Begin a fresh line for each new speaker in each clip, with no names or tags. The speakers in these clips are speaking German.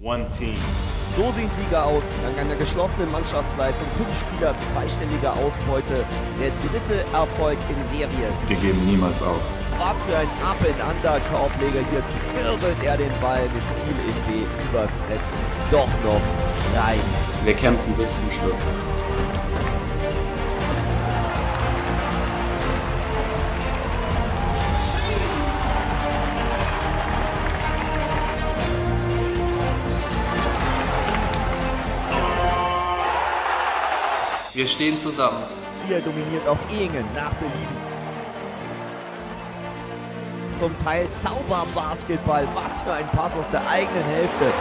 one team.
So sehen Sieger aus. Dank einer geschlossenen Mannschaftsleistung, fünf Spieler, zweistellige Ausbeute. Der dritte Erfolg in Serie.
Wir geben niemals auf.
Was für ein Up-and-Under-Korbleger. Hier zwirbelt er den Ball mit viel Idee übers Brett. Doch noch rein.
Wir kämpfen bis zum Schluss. Wir stehen zusammen.
Hier dominiert auch Ingen nach Belieben. Zum Teil Zauberbasketball. Was für ein Pass aus der eigenen Hälfte.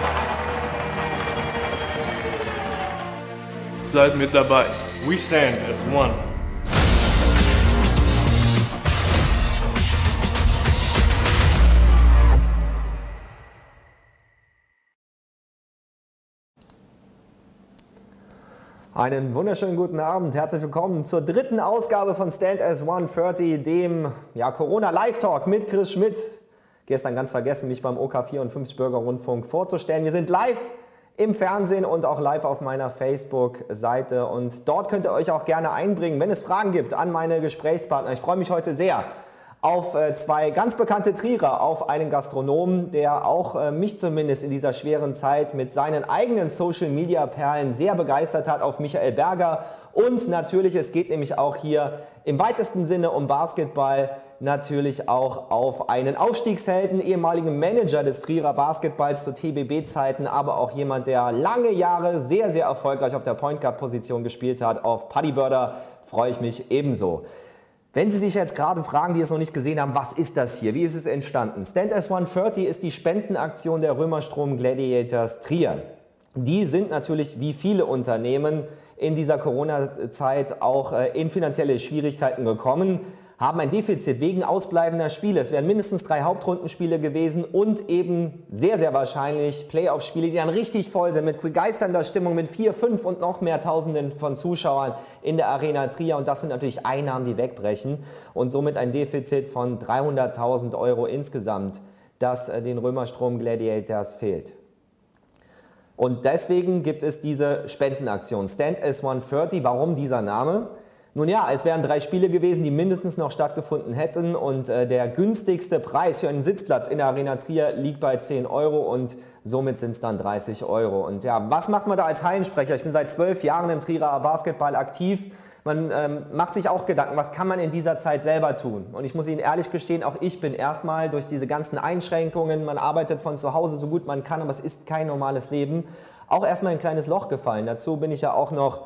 Seid mit dabei.
We stand as one.
Einen wunderschönen guten Abend, herzlich willkommen zur dritten Ausgabe von Stand as 130, dem ja, Corona Live Talk mit Chris Schmidt. Gestern ganz vergessen, mich beim OK54 Bürger Rundfunk vorzustellen. Wir sind live im Fernsehen und auch live auf meiner Facebook-Seite und dort könnt ihr euch auch gerne einbringen, wenn es Fragen gibt an meine Gesprächspartner. Ich freue mich heute sehr auf äh, zwei ganz bekannte Trierer, auf einen Gastronomen, der auch äh, mich zumindest in dieser schweren Zeit mit seinen eigenen Social-Media-Perlen sehr begeistert hat, auf Michael Berger. Und natürlich, es geht nämlich auch hier im weitesten Sinne um Basketball, natürlich auch auf einen Aufstiegshelden, ehemaligen Manager des Trierer Basketballs zu TBB-Zeiten, aber auch jemand, der lange Jahre sehr, sehr erfolgreich auf der Point Guard-Position gespielt hat. Auf Paddy Börder freue ich mich ebenso. Wenn Sie sich jetzt gerade fragen, die es noch nicht gesehen haben, was ist das hier? Wie ist es entstanden? Stand as 130 ist die Spendenaktion der Römerstrom Gladiators Trier. Die sind natürlich wie viele Unternehmen in dieser Corona-Zeit auch äh, in finanzielle Schwierigkeiten gekommen haben ein Defizit wegen ausbleibender Spiele. Es wären mindestens drei Hauptrundenspiele gewesen und eben sehr, sehr wahrscheinlich Playoff-Spiele, die dann richtig voll sind mit begeisternder Stimmung, mit vier, fünf und noch mehr Tausenden von Zuschauern in der Arena Trier. Und das sind natürlich Einnahmen, die wegbrechen und somit ein Defizit von 300.000 Euro insgesamt, das äh, den Römerstrom Gladiators fehlt. Und deswegen gibt es diese Spendenaktion Stand as 130. Warum dieser Name? Nun ja, es wären drei Spiele gewesen, die mindestens noch stattgefunden hätten und äh, der günstigste Preis für einen Sitzplatz in der Arena Trier liegt bei 10 Euro und somit sind es dann 30 Euro. Und ja, was macht man da als Hallensprecher? Ich bin seit zwölf Jahren im Trierer Basketball aktiv. Man ähm, macht sich auch Gedanken, was kann man in dieser Zeit selber tun? Und ich muss Ihnen ehrlich gestehen, auch ich bin erstmal durch diese ganzen Einschränkungen, man arbeitet von zu Hause so gut man kann, aber es ist kein normales Leben, auch erstmal ein kleines Loch gefallen. Dazu bin ich ja auch noch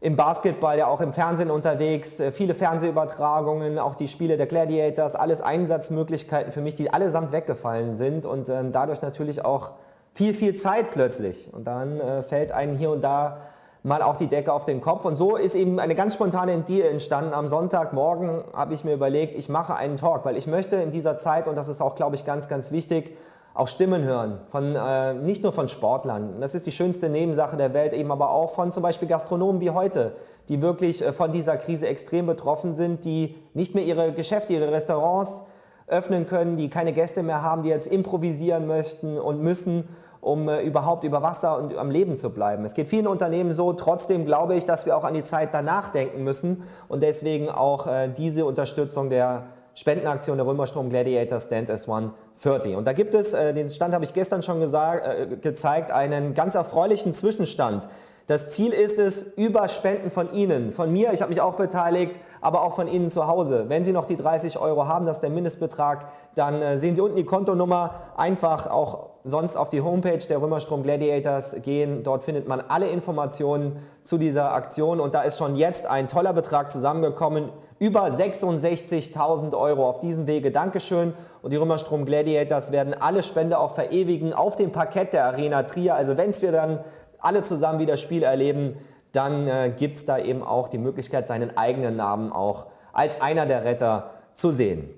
im Basketball ja auch im Fernsehen unterwegs, äh, viele Fernsehübertragungen, auch die Spiele der Gladiators, alles Einsatzmöglichkeiten für mich, die allesamt weggefallen sind und ähm, dadurch natürlich auch viel, viel Zeit plötzlich. Und dann äh, fällt einem hier und da mal auch die Decke auf den Kopf. Und so ist eben eine ganz spontane Idee entstanden. Am Sonntagmorgen habe ich mir überlegt, ich mache einen Talk, weil ich möchte in dieser Zeit, und das ist auch, glaube ich, ganz, ganz wichtig, auch Stimmen hören, von, äh, nicht nur von Sportlern. Das ist die schönste Nebensache der Welt, eben aber auch von zum Beispiel Gastronomen wie heute, die wirklich äh, von dieser Krise extrem betroffen sind, die nicht mehr ihre Geschäfte, ihre Restaurants öffnen können, die keine Gäste mehr haben, die jetzt improvisieren möchten und müssen, um äh, überhaupt über Wasser und am Leben zu bleiben. Es geht vielen Unternehmen so. Trotzdem glaube ich, dass wir auch an die Zeit danach denken müssen und deswegen auch äh, diese Unterstützung der Spendenaktion der Römerstrom Gladiator Stand as One 30. Und da gibt es, äh, den Stand habe ich gestern schon gesagt, äh, gezeigt, einen ganz erfreulichen Zwischenstand. Das Ziel ist es, über Spenden von Ihnen, von mir, ich habe mich auch beteiligt, aber auch von Ihnen zu Hause. Wenn Sie noch die 30 Euro haben, das ist der Mindestbetrag, dann äh, sehen Sie unten die Kontonummer. Einfach auch sonst auf die Homepage der Römerstrom Gladiators gehen. Dort findet man alle Informationen zu dieser Aktion und da ist schon jetzt ein toller Betrag zusammengekommen. Über 66.000 Euro auf diesem Wege. Dankeschön. Und die Römerstrom Gladiators werden alle Spende auch verewigen auf dem Parkett der Arena Trier. Also wenn es wir dann alle zusammen wieder Spiel erleben, dann äh, gibt es da eben auch die Möglichkeit, seinen eigenen Namen auch als einer der Retter zu sehen.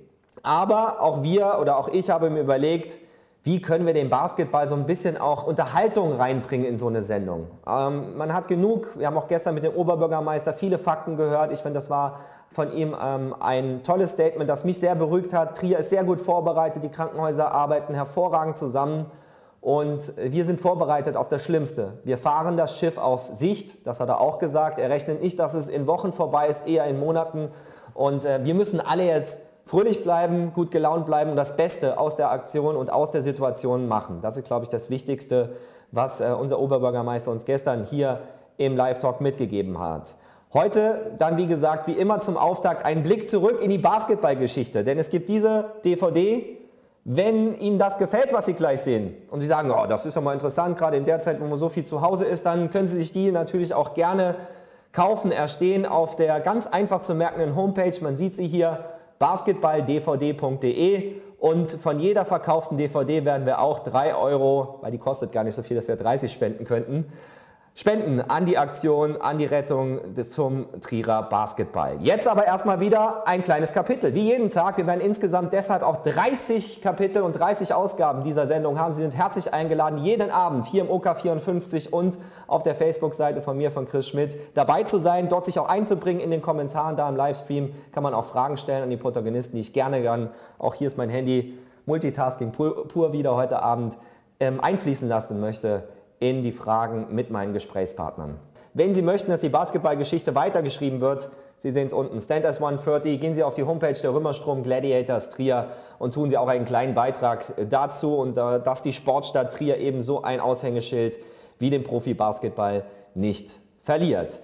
Aber auch wir oder auch ich habe mir überlegt, wie können wir den Basketball so ein bisschen auch Unterhaltung reinbringen in so eine Sendung. Ähm, man hat genug, wir haben auch gestern mit dem Oberbürgermeister viele Fakten gehört. Ich finde, das war von ihm ähm, ein tolles Statement, das mich sehr beruhigt hat. Trier ist sehr gut vorbereitet, die Krankenhäuser arbeiten hervorragend zusammen. Und wir sind vorbereitet auf das Schlimmste. Wir fahren das Schiff auf Sicht, das hat er auch gesagt. Er rechnet nicht, dass es in Wochen vorbei ist, eher in Monaten. Und äh, wir müssen alle jetzt fröhlich bleiben, gut gelaunt bleiben und das Beste aus der Aktion und aus der Situation machen. Das ist, glaube ich, das Wichtigste, was äh, unser Oberbürgermeister uns gestern hier im Live-Talk mitgegeben hat. Heute dann, wie gesagt, wie immer zum Auftakt ein Blick zurück in die Basketballgeschichte. Denn es gibt diese DVD, wenn Ihnen das gefällt, was Sie gleich sehen, und Sie sagen, oh, das ist ja mal interessant, gerade in der Zeit, wo man so viel zu Hause ist, dann können Sie sich die natürlich auch gerne kaufen, erstehen auf der ganz einfach zu merkenden Homepage. Man sieht sie hier, basketballdvd.de. Und von jeder verkauften DVD werden wir auch 3 Euro, weil die kostet gar nicht so viel, dass wir 30 spenden könnten, Spenden an die Aktion, an die Rettung des, zum Trierer Basketball. Jetzt aber erstmal wieder ein kleines Kapitel. Wie jeden Tag. Wir werden insgesamt deshalb auch 30 Kapitel und 30 Ausgaben dieser Sendung haben. Sie sind herzlich eingeladen, jeden Abend hier im OK54 und auf der Facebook-Seite von mir, von Chris Schmidt, dabei zu sein, dort sich auch einzubringen in den Kommentaren. Da im Livestream kann man auch Fragen stellen an die Protagonisten, die ich gerne dann, auch hier ist mein Handy, Multitasking pur, pur wieder heute Abend, ähm, einfließen lassen möchte in die Fragen mit meinen Gesprächspartnern. Wenn Sie möchten, dass die Basketballgeschichte weitergeschrieben wird, Sie sehen es unten, Stand as 130, gehen Sie auf die Homepage der Römerstrom Gladiators Trier und tun Sie auch einen kleinen Beitrag dazu und äh, dass die Sportstadt Trier eben so ein Aushängeschild wie den Profi-Basketball nicht verliert.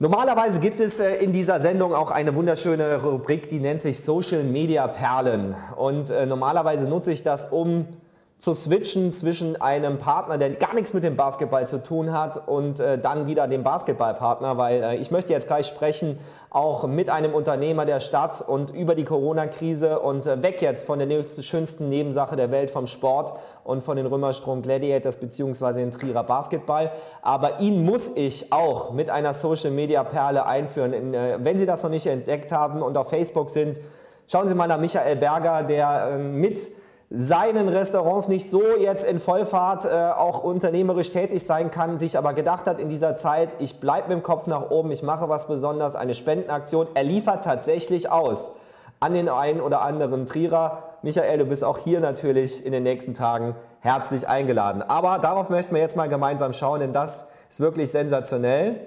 Normalerweise gibt es äh, in dieser Sendung auch eine wunderschöne Rubrik, die nennt sich Social Media Perlen. Und äh, normalerweise nutze ich das, um zu switchen zwischen einem Partner, der gar nichts mit dem Basketball zu tun hat und äh, dann wieder dem Basketballpartner, weil äh, ich möchte jetzt gleich sprechen, auch mit einem Unternehmer der Stadt und über die Corona-Krise und äh, weg jetzt von der schönsten Nebensache der Welt vom Sport und von den Römerstrom Gladiators beziehungsweise den Trierer Basketball. Aber ihn muss ich auch mit einer Social-Media-Perle einführen. In, äh, wenn Sie das noch nicht entdeckt haben und auf Facebook sind, schauen Sie mal nach Michael Berger, der äh, mit seinen Restaurants nicht so jetzt in Vollfahrt äh, auch unternehmerisch tätig sein kann, sich aber gedacht hat in dieser Zeit, ich bleibe mit dem Kopf nach oben, ich mache was Besonderes, eine Spendenaktion. Er liefert tatsächlich aus an den einen oder anderen Trierer. Michael, du bist auch hier natürlich in den nächsten Tagen herzlich eingeladen. Aber darauf möchten wir jetzt mal gemeinsam schauen, denn das ist wirklich sensationell.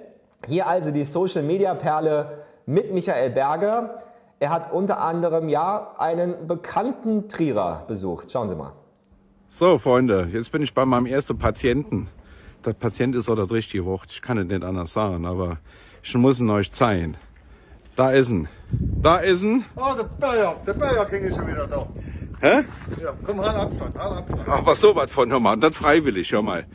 Hier also die Social Media Perle mit Michael Berger. Er hat unter anderem ja einen bekannten Trierer besucht. Schauen Sie mal.
So, Freunde, jetzt bin ich bei meinem ersten Patienten. Der Patient ist auch das richtige Wort. Ich kann es nicht anders sagen, aber ich muss ihn euch zeigen. Da ist ein. Da ist ein.
Oh, der Bayer, der Bayer King ist schon wieder da.
Hä?
Ja, komm, halt Abstand, halt Abstand.
Aber so was von, hör mal, das freiwillig, hör mal.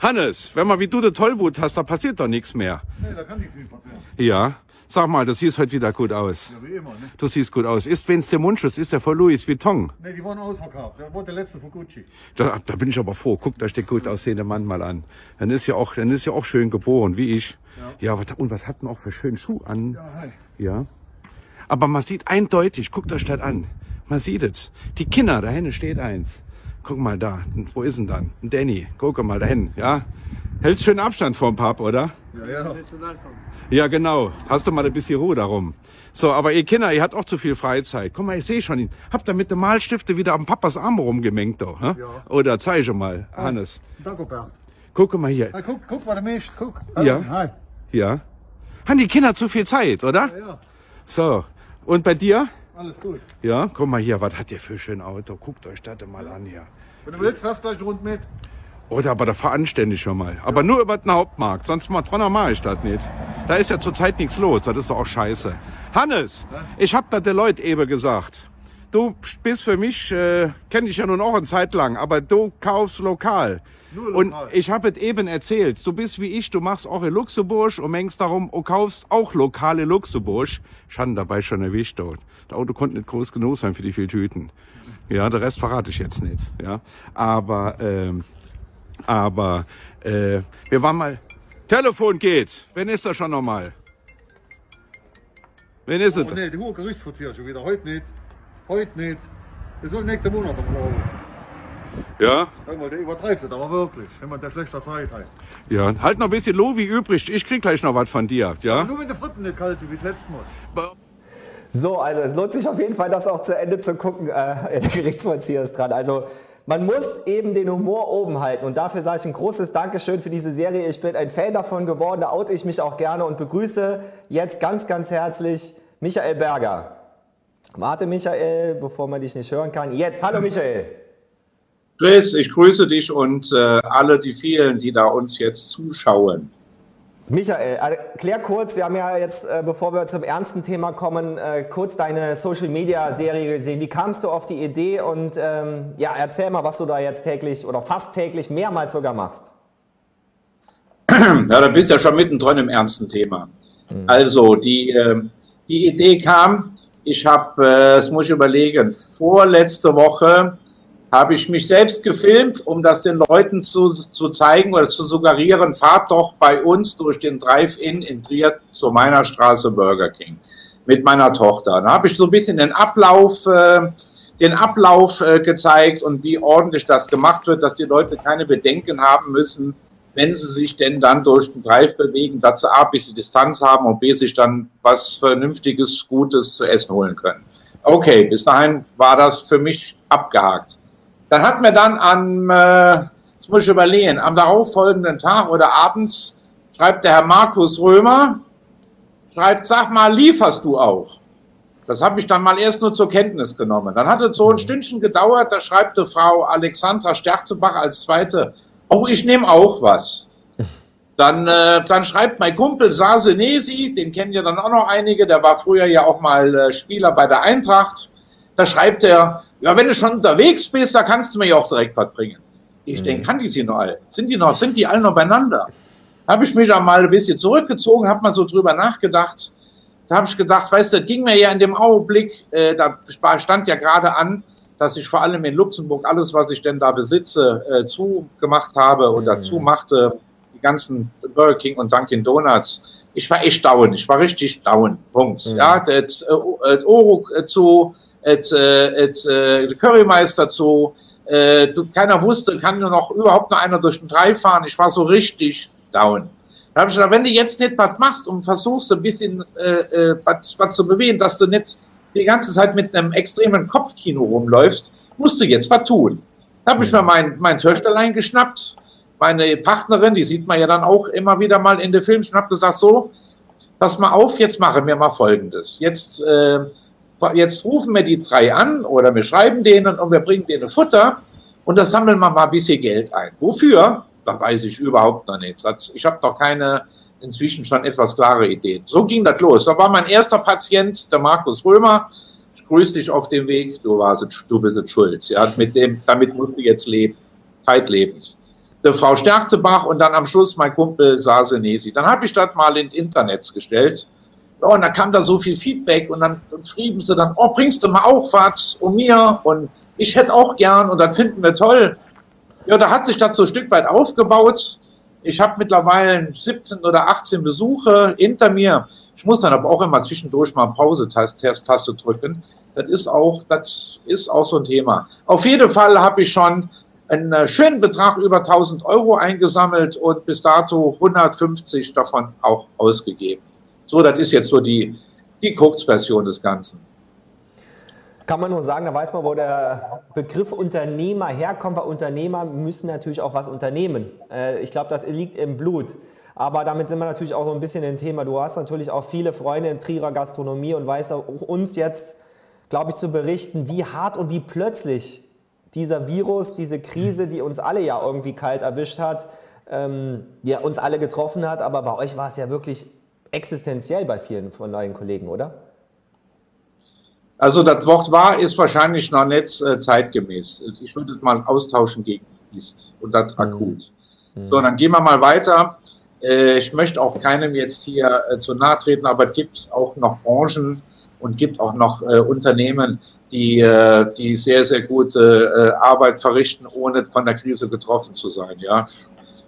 Hannes, wenn man wie du de Tollwut hast, da passiert doch nichts mehr.
Nee, da kann nichts mehr passieren.
Ja. Sag mal, du siehst heute wieder gut aus.
Ja, wie immer, ne?
Du siehst gut aus. Ist, wenn's der Mundschutz ist, der von Louis Vuitton.
Ne, die waren ausverkauft. Da war der letzte von Gucci.
Da, da bin ich aber froh. Guck, da steht gut aussehende Mann mal an. Dann ist ja auch, dann ist ja auch schön geboren, wie ich. Ja, ja was, und was hat man auch für schönen Schuh an?
Ja, hi.
Ja. Aber man sieht eindeutig, guckt euch das an. Man sieht es. Die Kinder, da hinten steht eins. Guck mal da. Wo ist denn dann? Ein Danny. Guck mal da hin, ja. Hältst schön Abstand vom Pub, oder?
Ja, ja.
Ja, genau. Hast du mal ein bisschen Ruhe darum. So, aber ihr Kinder, ihr habt auch zu viel Freizeit. Guck mal, ich sehe schon ihn. Habt ihr mit dem Malstifte wieder am Papas Arm rumgemengt, hä?
Ja.
Oder zeige mal, Hannes.
Dagobert.
Guck mal hier.
Hey, guck, guck, was er mischt. Guck.
Ja.
Hi.
Ja. Haben die Kinder zu viel Zeit, oder?
Ja, ja.
So. Und bei dir?
Alles gut.
Ja. Guck mal hier, was hat der für ein schönes Auto? Guckt euch das mal an hier.
Wenn du willst, fährst du gleich rund mit.
Oder aber da fahr anständig schon mal. Aber nur über den Hauptmarkt. Sonst mal mache ich das nicht. Da ist ja zurzeit nichts los. Das ist doch auch scheiße. Hannes, ich hab da der Leute eben gesagt. Du bist für mich, äh, kenne ich ja nun auch eine Zeit lang, aber du kaufst lokal.
Nur
Und
lokal.
ich habe es eben erzählt. Du bist wie ich, du machst auch in Luxemburg und mengst darum, du kaufst auch lokale Luxemburg. Ich hatte dabei schon erwischt dort. Das Auto konnte nicht groß genug sein für die vielen Tüten. Ja, der Rest verrate ich jetzt nicht. Ja, aber ähm, aber äh, wir waren mal. Telefon geht. Wen ist da schon nochmal? Wen ist es?
Oh ne, die hohe Gerichtsvollzieher schon wieder. Heute nicht. Heute nicht. Das soll nächsten Monat am Glauben.
Ja,
Hör mal, der übertreibt es aber wirklich. Wenn man der schlechter Zeit hat.
ja. Halt noch ein bisschen Lovi übrig. Ich krieg gleich noch was von dir. Ja.
Nur wenn die Fritten nicht kalt sind wie das letzte Mal.
So, also es lohnt sich auf jeden Fall, das auch zu Ende zu gucken. Äh, der Gerichtsvollzieher ist dran. Also man muss eben den Humor oben halten und dafür sage ich ein großes Dankeschön für diese Serie. Ich bin ein Fan davon geworden, da oute ich mich auch gerne und begrüße jetzt ganz, ganz herzlich Michael Berger. Warte Michael, bevor man dich nicht hören kann. Jetzt, hallo Michael.
Chris, ich grüße dich und äh, alle die vielen, die da uns jetzt zuschauen.
Michael, erklär kurz, wir haben ja jetzt, äh, bevor wir zum ernsten Thema kommen, äh, kurz deine Social-Media-Serie gesehen. Wie kamst du auf die Idee und ähm, ja, erzähl mal, was du da jetzt täglich oder fast täglich mehrmals sogar machst.
Ja, da bist du ja schon mittendrin im ernsten Thema. Mhm. Also, die, äh, die Idee kam, ich habe, äh, das muss ich überlegen, vorletzte Woche habe ich mich selbst gefilmt, um das den Leuten zu, zu zeigen oder zu suggerieren, fahrt doch bei uns durch den Drive-In in Trier zu meiner Straße Burger King mit meiner Tochter. Da habe ich so ein bisschen den Ablauf, äh, den Ablauf äh, gezeigt und wie ordentlich das gemacht wird, dass die Leute keine Bedenken haben müssen, wenn sie sich denn dann durch den Drive bewegen, dass sie A, bis sie Distanz haben und B, sich dann was Vernünftiges, Gutes zu essen holen können. Okay, bis dahin war das für mich abgehakt. Dann hat mir dann am, äh, das muss ich überlegen, am darauffolgenden Tag oder abends schreibt der Herr Markus Römer, schreibt, sag mal, lieferst du auch? Das habe ich dann mal erst nur zur Kenntnis genommen. Dann hat es so ein Stündchen gedauert, da schreibt die Frau Alexandra Sterzebach als zweite, oh, ich nehme auch was. Dann, äh, dann schreibt mein Kumpel Sasenesi, den kennen ja dann auch noch einige, der war früher ja auch mal äh, Spieler bei der Eintracht. Da schreibt er, ja, wenn du schon unterwegs bist, da kannst du mir ja auch direkt was bringen. Ich mhm. denke, kann die sie noch alle? Sind die noch, sind die alle noch beieinander? Habe ich mich da mal ein bisschen zurückgezogen, habe mal so drüber nachgedacht. Da habe ich gedacht, weißt du, das ging mir ja in dem Augenblick, äh, da stand ja gerade an, dass ich vor allem in Luxemburg alles, was ich denn da besitze, äh, zugemacht habe und mhm. dazu machte, die ganzen Burger King und Dunkin' Donuts. Ich war echt down, ich war richtig down, Punkt. Mhm. Ja, das äh, äh, Oro äh, zu, et, et, et Currymeister zu. Äh, keiner wusste, kann nur noch überhaupt noch einer durch den Drei fahren. Ich war so richtig down. Da habe ich gesagt, wenn du jetzt nicht was machst und versuchst ein bisschen äh, äh, was, was zu bewegen, dass du nicht die ganze Zeit mit einem extremen Kopfkino rumläufst, musst du jetzt was tun. Da habe ich mir mein, mein Töchterlein geschnappt, meine Partnerin, die sieht man ja dann auch immer wieder mal in den Filmen, und habe gesagt, so, pass mal auf, jetzt machen wir mal Folgendes. Jetzt äh, jetzt rufen wir die drei an oder wir schreiben denen und wir bringen denen Futter und da sammeln wir mal ein bisschen Geld ein. Wofür? Da weiß ich überhaupt noch nicht. Ich habe doch keine inzwischen schon etwas klare Ideen. So ging das los. Da war mein erster Patient, der Markus Römer. Ich grüße dich auf dem Weg. Du, warst, du bist schuld. Ja, mit dem, damit musst du jetzt leben. Zeitlebens. Der Frau Sterzebach und dann am Schluss mein Kumpel Sasenesi. Dann habe ich das mal ins Internet gestellt ja, und dann kam da so viel Feedback und dann schrieben sie dann, oh, bringst du mal auch was um mir und ich hätte auch gern und dann finden wir toll. Ja, da hat sich das so ein Stück weit aufgebaut. Ich habe mittlerweile 17 oder 18 Besuche hinter mir. Ich muss dann aber auch immer zwischendurch mal Pause-Taste drücken. Das ist auch, das ist auch so ein Thema. Auf jeden Fall habe ich schon einen äh, schönen Betrag über 1000 Euro eingesammelt und bis dato 150 davon auch ausgegeben. So, das ist jetzt so die, die Kurzversion des Ganzen.
Kann man nur sagen, da weiß man, wo der Begriff Unternehmer herkommt, weil Unternehmer müssen natürlich auch was unternehmen. Äh, ich glaube, das liegt im Blut. Aber damit sind wir natürlich auch so ein bisschen im Thema. Du hast natürlich auch viele Freunde in Trierer Gastronomie und weißt auch uns jetzt, glaube ich, zu berichten, wie hart und wie plötzlich dieser Virus, diese Krise, die uns alle ja irgendwie kalt erwischt hat, ähm, ja, uns alle getroffen hat. Aber bei euch war es ja wirklich existenziell bei vielen von deinen Kollegen, oder?
Also das Wort war ist wahrscheinlich noch nicht äh, zeitgemäß. Ich würde es mal austauschen gegen ist und das mhm. akut. Mhm. So, dann gehen wir mal weiter. Äh, ich möchte auch keinem jetzt hier äh, zu nahe treten, aber es gibt auch noch Branchen und gibt auch noch Unternehmen, die, die sehr, sehr gute Arbeit verrichten, ohne von der Krise getroffen zu sein. Ja,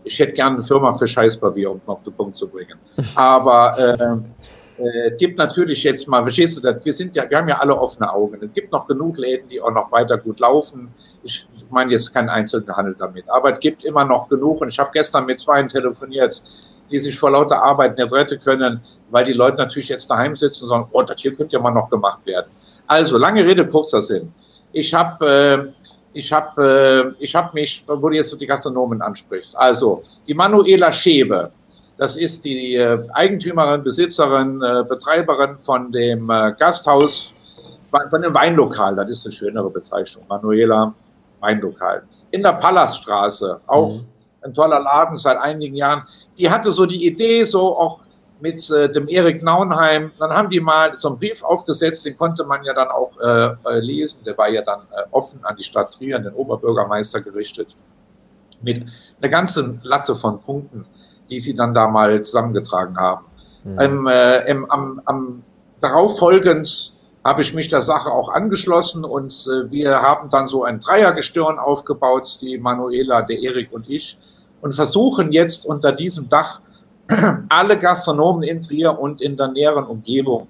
ich hätte gerne eine Firma für Scheißpapier, um auf den Punkt zu bringen. Aber äh, äh, gibt natürlich jetzt mal, verstehst du, wir sind ja, wir haben ja alle offene Augen. Es gibt noch genug Läden, die auch noch weiter gut laufen. Ich meine jetzt keinen Einzelhandel damit, aber es gibt immer noch genug. Und ich habe gestern mit zwei telefoniert, die sich vor lauter Arbeit nicht retten können, weil die Leute natürlich jetzt daheim sitzen und sagen, oh, das hier könnte ja mal noch gemacht werden. Also, lange Rede, kurzer Sinn. Ich habe äh, ich habe äh, hab mich, wo du jetzt so die Gastronomen ansprichst, also die Manuela Schebe, das ist die äh, Eigentümerin, Besitzerin, äh, Betreiberin von dem äh, Gasthaus, von dem Weinlokal, das ist eine schönere Bezeichnung, Manuela Weinlokal. In der Palaststraße, auch mhm. ein toller Laden seit einigen Jahren. Die hatte so die Idee, so auch mit äh, dem Erik Naunheim. Dann haben die mal so einen Brief aufgesetzt, den konnte man ja dann auch äh, äh, lesen. Der war ja dann äh, offen an die Stadt Trier, an den Oberbürgermeister gerichtet. Mit einer ganzen Latte von Punkten, die sie dann da mal zusammengetragen haben. Mhm. Ähm, im, am, am darauffolgend habe ich mich der Sache auch angeschlossen und äh, wir haben dann so ein Dreiergestirn aufgebaut, die Manuela, der Erik und ich, und versuchen jetzt unter diesem Dach alle Gastronomen in Trier und in der näheren Umgebung,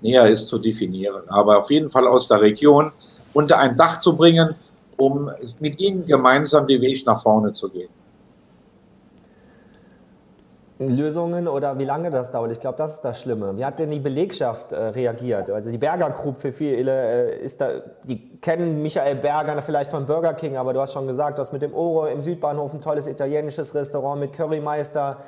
näher ist zu definieren, aber auf jeden Fall aus der Region, unter ein Dach zu bringen, um mit ihnen gemeinsam den Weg nach vorne zu gehen.
Lösungen oder wie lange das dauert. Ich glaube, das ist das Schlimme. Wie hat denn die Belegschaft äh, reagiert? Also die Berger Group für viele äh, ist da, die kennen Michael Berger vielleicht von Burger King, aber du hast schon gesagt, du hast mit dem Oro im Südbahnhof ein tolles italienisches Restaurant mit Currymeister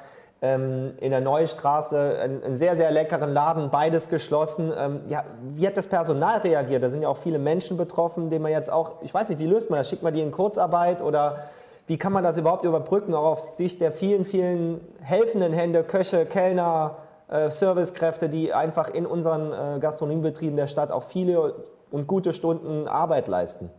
ähm, in der Neustraße einen, sehr, sehr leckeren Laden, beides geschlossen. Ähm, ja, wie hat das Personal reagiert? Da sind ja auch viele Menschen betroffen, denen man jetzt auch, ich weiß nicht, wie löst man das? Schickt man die in Kurzarbeit oder wie kann man das überhaupt überbrücken, auch auf Sicht der vielen, vielen helfenden Hände, Köche, Kellner, äh, Servicekräfte, die einfach in unseren äh, Gastronomiebetrieben der Stadt auch viele und gute Stunden Arbeit leisten?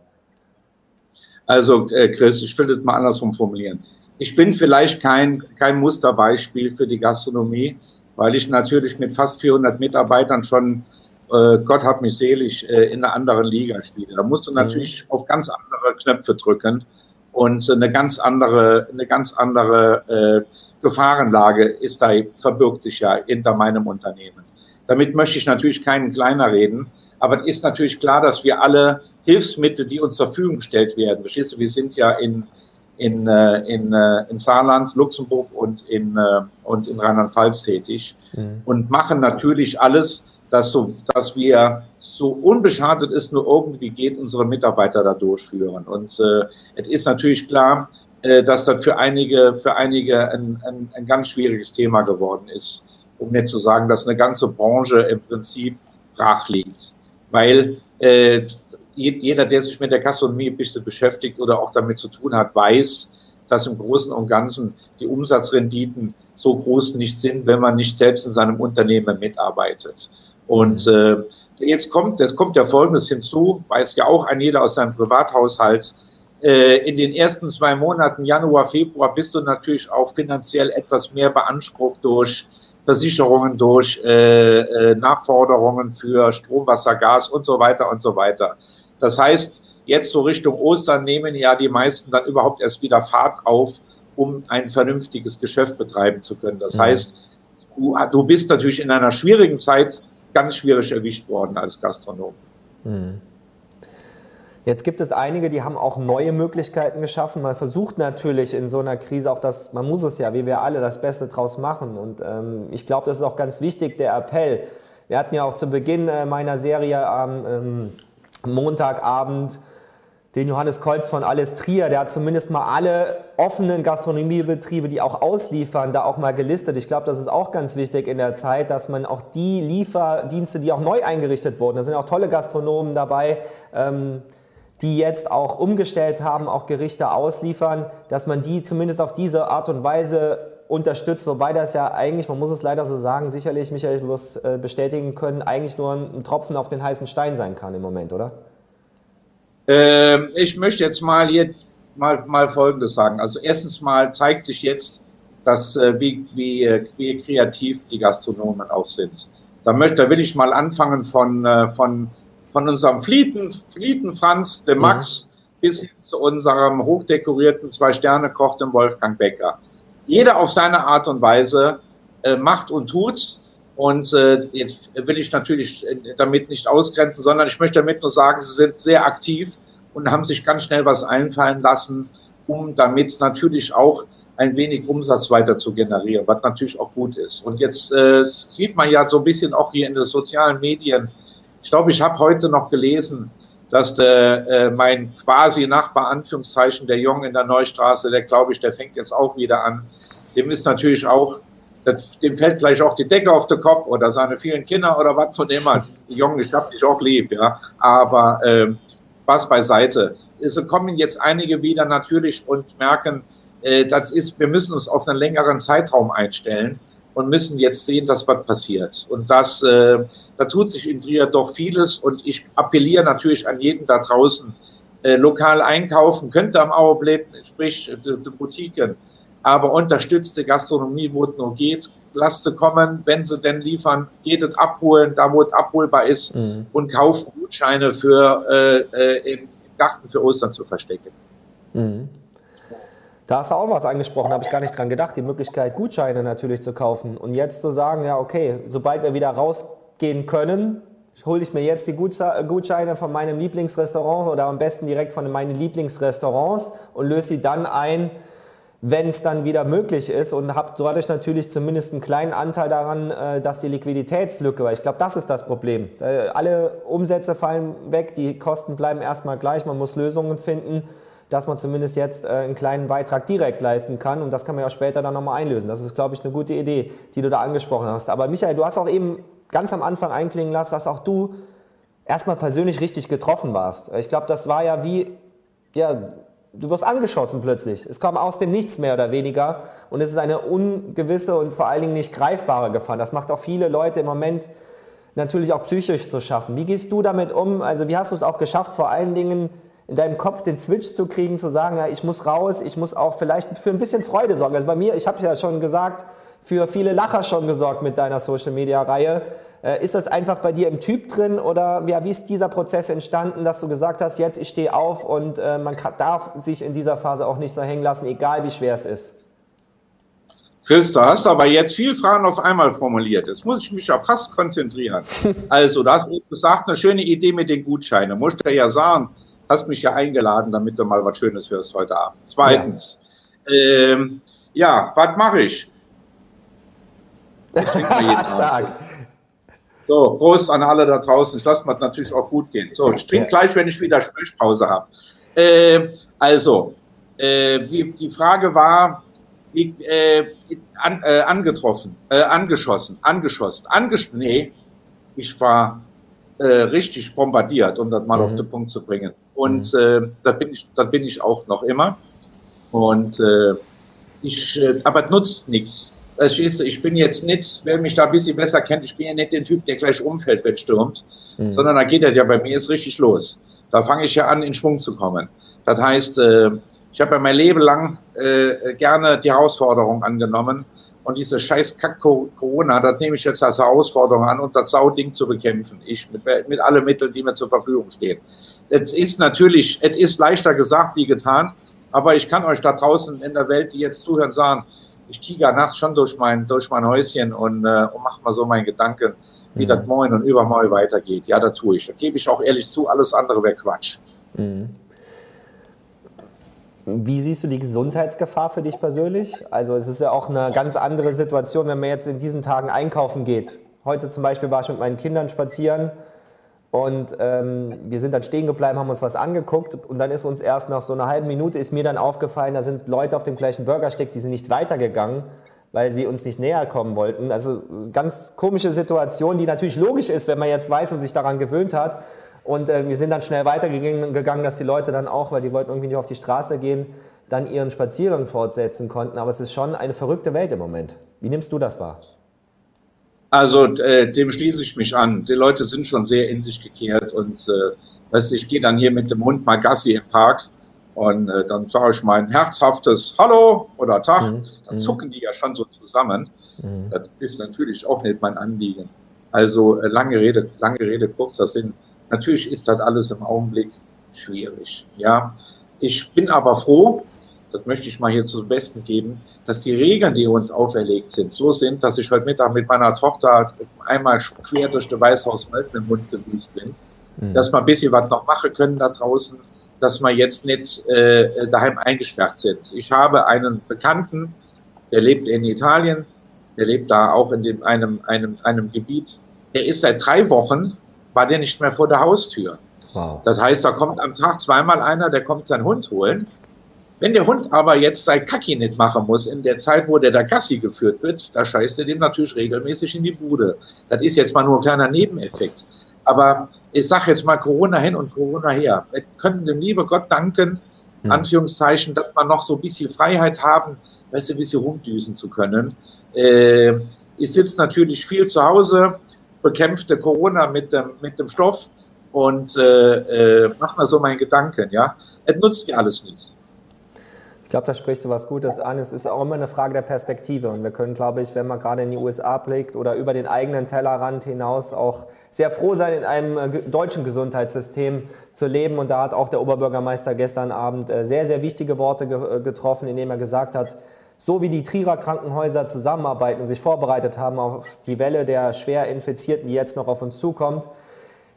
Also, äh, Chris, ich will das mal andersrum formulieren. Ich bin vielleicht kein, kein Musterbeispiel für die Gastronomie, weil ich natürlich mit fast 400 Mitarbeitern schon, äh, Gott hat mich selig, äh, in einer anderen Liga spiele. Da musst du mhm. natürlich mhm. auf ganz andere Knöpfe drücken und eine ganz andere, eine ganz andere äh, Gefahrenlage ist da, verbirgt sich ja hinter meinem Unternehmen. Damit möchte ich natürlich keinen kleiner reden, aber es ist natürlich klar, dass wir alle Hilfsmittel, die uns zur Verfügung gestellt werden, verstehst du, wir sind ja in, in, äh, in, äh, im Saarland, Luxemburg und in, äh, und in Rheinland-Pfalz tätig mhm. und machen natürlich alles, dass, so, dass wir so unbeschadet ist, nur irgendwie geht, unsere Mitarbeiter da durchführen. Und äh, es ist natürlich klar, äh, dass das für einige, für einige ein, ein, ein ganz schwieriges Thema geworden ist, um nicht zu sagen, dass eine ganze Branche im Prinzip brach liegt. Weil äh, jeder, der sich mit der Gastronomie ein bisschen beschäftigt oder auch damit zu tun hat, weiß, dass im Großen und Ganzen die Umsatzrenditen so groß nicht sind, wenn man nicht selbst in seinem Unternehmen mitarbeitet. Und äh, jetzt kommt, es kommt ja Folgendes hinzu, weiß ja auch ein jeder aus seinem Privathaushalt, äh, in den ersten zwei Monaten, Januar, Februar, bist du natürlich auch finanziell etwas mehr beansprucht durch Versicherungen, durch äh, äh, Nachforderungen für Strom, Wasser, Gas und so weiter und so weiter. Das heißt, jetzt so Richtung Ostern nehmen ja die meisten dann überhaupt erst wieder Fahrt auf, um ein vernünftiges Geschäft betreiben zu können. Das mhm. heißt, du, du bist natürlich in einer schwierigen Zeit ganz schwierig erwischt worden als Gastronom. Mhm.
Jetzt gibt es einige, die haben auch neue Möglichkeiten geschaffen. Man versucht natürlich in so einer Krise auch das, man muss es ja, wie wir alle, das Beste draus machen. Und ähm, ich glaube, das ist auch ganz wichtig, der Appell. Wir hatten ja auch zu Beginn äh, meiner Serie am ähm, Montagabend den Johannes Kolz von Alles Trier, der hat zumindest mal alle offenen Gastronomiebetriebe, die auch ausliefern, da auch mal gelistet. Ich glaube, das ist auch ganz wichtig in der Zeit, dass man auch die Lieferdienste, die auch neu eingerichtet wurden, da sind auch tolle Gastronomen dabei, ähm, die jetzt auch umgestellt haben, auch Gerichte ausliefern, dass man die zumindest auf diese Art und Weise unterstützt, wobei das ja eigentlich, man muss es leider so sagen, sicherlich, Michael, du wirst äh, bestätigen können, eigentlich nur ein Tropfen auf den heißen Stein sein kann im Moment, oder?
Ähm, ich möchte jetzt mal hier mal, mal Folgendes sagen. Also erstens mal zeigt sich jetzt, dass äh, wie, wie, äh, wie kreativ die Gastronomen auch sind. Da, möchte, da will ich mal anfangen von, äh, von, von unserem Flieten, Flieten Franz, dem Max, mhm. bis hin zu unserem hochdekorierten Zwei-Sterne-Koch, dem Wolfgang Becker. Jeder auf seine Art und Weise äh, macht und tut. Und äh, jetzt will ich natürlich äh, damit nicht ausgrenzen, sondern ich möchte damit nur sagen, sie sind sehr aktiv und haben sich ganz schnell was einfallen lassen, um damit natürlich auch ein wenig Umsatz weiter zu generieren, was natürlich auch gut ist. Und jetzt äh, sieht man ja so ein bisschen auch hier in den sozialen Medien, ich glaube, ich habe heute noch gelesen, dass der, äh, mein quasi Nachbar, Anführungszeichen, der Jung in der Neustraße, der glaube ich, der fängt jetzt auch wieder an. Dem ist natürlich auch, dem fällt vielleicht auch die Decke auf den Kopf oder seine vielen Kinder oder was von immer. Jung, ich hab dich auch lieb, ja. Aber äh, was beiseite. Es kommen jetzt einige wieder natürlich und merken, äh, das ist, wir müssen uns auf einen längeren Zeitraum einstellen und müssen jetzt sehen, dass was passiert. Und das, äh, da tut sich in Trier doch vieles und ich appelliere natürlich an jeden da draußen, äh, lokal einkaufen, könnte am Auerbläden, sprich die, die Boutiquen, aber unterstützt die Gastronomie, wo es nur geht. Lasst sie kommen, wenn sie denn liefern, geht es abholen, da wo es abholbar ist mhm. und kauft Gutscheine für äh, äh, im Garten für Ostern zu verstecken. Mhm.
Da hast du auch was angesprochen, habe ich gar nicht dran gedacht, die Möglichkeit, Gutscheine natürlich zu kaufen. Und jetzt zu sagen, ja, okay, sobald wir wieder rausgehen können, hole ich mir jetzt die Gutscheine von meinem Lieblingsrestaurant oder am besten direkt von meinen Lieblingsrestaurants und löse sie dann ein, wenn es dann wieder möglich ist und habe dadurch natürlich zumindest einen kleinen Anteil daran, äh, dass die Liquiditätslücke, weil ich glaube, das ist das Problem. Alle Umsätze fallen weg, die Kosten bleiben erstmal gleich, man muss Lösungen finden dass man zumindest jetzt äh, einen kleinen Beitrag direkt leisten kann und das kann man ja später dann nochmal einlösen. Das ist, glaube ich, eine gute Idee, die du da angesprochen hast. Aber Michael, du hast auch eben ganz am Anfang einklingen lassen, dass auch du erstmal persönlich richtig getroffen warst. Ich glaube, das war ja wie, ja, du wirst angeschossen plötzlich. Es kam aus dem Nichts mehr oder weniger und es ist eine ungewisse und vor allen Dingen nicht greifbare Gefahr. Das macht auch viele Leute im Moment natürlich auch psychisch zu schaffen. Wie gehst du damit um? Also wie hast du es auch geschafft, vor allen Dingen in deinem Kopf den Switch zu kriegen, zu sagen, ja, ich muss raus, ich muss auch vielleicht für ein bisschen Freude sorgen. Also bei mir, ich habe ja schon gesagt, für viele Lacher schon gesorgt mit deiner Social-Media-Reihe. Äh, ist das einfach bei dir im Typ drin oder ja, wie ist dieser Prozess entstanden, dass du gesagt hast, jetzt ich stehe auf und äh, man kann, darf sich in dieser Phase auch nicht so hängen lassen, egal wie schwer es ist?
Chris, du hast aber jetzt viel Fragen auf einmal formuliert. Jetzt muss ich mich ja fast konzentrieren. Also, du hast gesagt, eine schöne Idee mit den Gutscheinen. Musst du ja sagen, hast mich ja eingeladen, damit du mal was Schönes hörst heute Abend. Zweitens, ja, ähm, ja was mache ich?
ich Stark.
So, Prost an alle da draußen. Ich lasse mir natürlich auch gut gehen. So, ich trinke gleich, wenn ich wieder Sprechpause habe. Äh, also, äh, wie, die Frage war, wie, äh, an, äh, angetroffen, äh, angeschossen, angeschossen, anges nee, ich war äh, richtig bombardiert, um das mal mhm. auf den Punkt zu bringen. Und mhm. äh, da, bin ich, da bin ich auch noch immer. Und äh, ich, äh, aber nutzt nichts. Verstehst ich bin jetzt nicht, wer mich da ein bisschen besser kennt, ich bin ja nicht der Typ, der gleich umfällt, wenn stürmt, mhm. sondern da geht er ja bei mir ist richtig los. Da fange ich ja an, in Schwung zu kommen. Das heißt, äh, ich habe ja mein Leben lang äh, gerne die Herausforderung angenommen und diese scheiß Kack Corona, das nehme ich jetzt als Herausforderung an, und das Sauding zu bekämpfen. Ich mit, mit allen Mitteln, die mir zur Verfügung stehen. Es ist natürlich, es ist leichter gesagt wie getan, aber ich kann euch da draußen in der Welt, die jetzt zuhören, sagen, ich tiger nachts schon durch mein, durch mein Häuschen und, äh, und mache mal so meinen Gedanken, wie mhm. das morgen und übermorgen weitergeht. Ja, das tue ich. Da gebe ich auch ehrlich zu, alles andere wäre Quatsch. Mhm.
Wie siehst du die Gesundheitsgefahr für dich persönlich? Also es ist ja auch eine ganz andere Situation, wenn man jetzt in diesen Tagen einkaufen geht. Heute zum Beispiel war ich mit meinen Kindern spazieren und ähm, wir sind dann stehen geblieben, haben uns was angeguckt und dann ist uns erst nach so einer halben Minute ist mir dann aufgefallen, da sind Leute auf dem gleichen Burgersteck, die sind nicht weitergegangen, weil sie uns nicht näher kommen wollten. Also ganz komische Situation, die natürlich logisch ist, wenn man jetzt weiß und sich daran gewöhnt hat. Und äh, wir sind dann schnell weitergegangen, dass die Leute dann auch, weil die wollten irgendwie nicht auf die Straße gehen, dann ihren Spaziergang fortsetzen konnten. Aber es ist schon eine verrückte Welt im Moment. Wie nimmst du das wahr?
Also äh, dem schließe ich mich an. Die Leute sind schon sehr in sich gekehrt und äh, weißt, ich gehe dann hier mit dem Hund mal Gassi im Park und äh, dann sage ich mein herzhaftes Hallo oder Tag. Mhm. Dann mhm. zucken die ja schon so zusammen. Mhm. Das ist natürlich auch nicht mein Anliegen. Also äh, lange Rede, lange Rede, kurzer Sinn. Natürlich ist das alles im Augenblick schwierig. Ja, ich bin aber froh, das möchte ich mal hier zum Besten geben, dass die Regeln, die uns auferlegt sind, so sind, dass ich heute Mittag mit meiner Tochter einmal quer durch die Weißhauswelt dem Mund gedüst bin, mhm. dass wir ein bisschen was noch machen können da draußen, dass wir jetzt nicht äh, daheim eingesperrt sind. Ich habe einen Bekannten, der lebt in Italien, der lebt da auch in dem, einem, einem, einem Gebiet, der ist seit drei Wochen war der nicht mehr vor der Haustür. Wow. Das heißt, da kommt am Tag zweimal einer, der kommt seinen Hund holen. Wenn der Hund aber jetzt sein Kacki nicht machen muss in der Zeit, wo der da Gassi geführt wird, da scheißt er dem natürlich regelmäßig in die Bude. Das ist jetzt mal nur ein kleiner Nebeneffekt. Aber ich sage jetzt mal Corona hin und Corona her. Wir können dem lieben Gott danken, mhm. Anführungszeichen, dass wir noch so ein bisschen Freiheit haben, weißt du, ein bisschen rumdüsen zu können. Äh, ich sitze natürlich viel zu Hause, bekämpfte Corona mit dem, mit dem Stoff und äh, äh, mache mir so meinen Gedanken, ja. Es nutzt ja alles nichts.
Ich glaube, da sprichst du was Gutes an. Es ist auch immer eine Frage der Perspektive. Und wir können, glaube ich, wenn man gerade in die USA blickt oder über den eigenen Tellerrand hinaus auch sehr froh sein, in einem äh, deutschen Gesundheitssystem zu leben. Und da hat auch der Oberbürgermeister gestern Abend äh, sehr, sehr wichtige Worte äh, getroffen, indem er gesagt hat, so wie die Trierer Krankenhäuser zusammenarbeiten und sich vorbereitet haben auf die Welle der schwer Infizierten, die jetzt noch auf uns zukommt,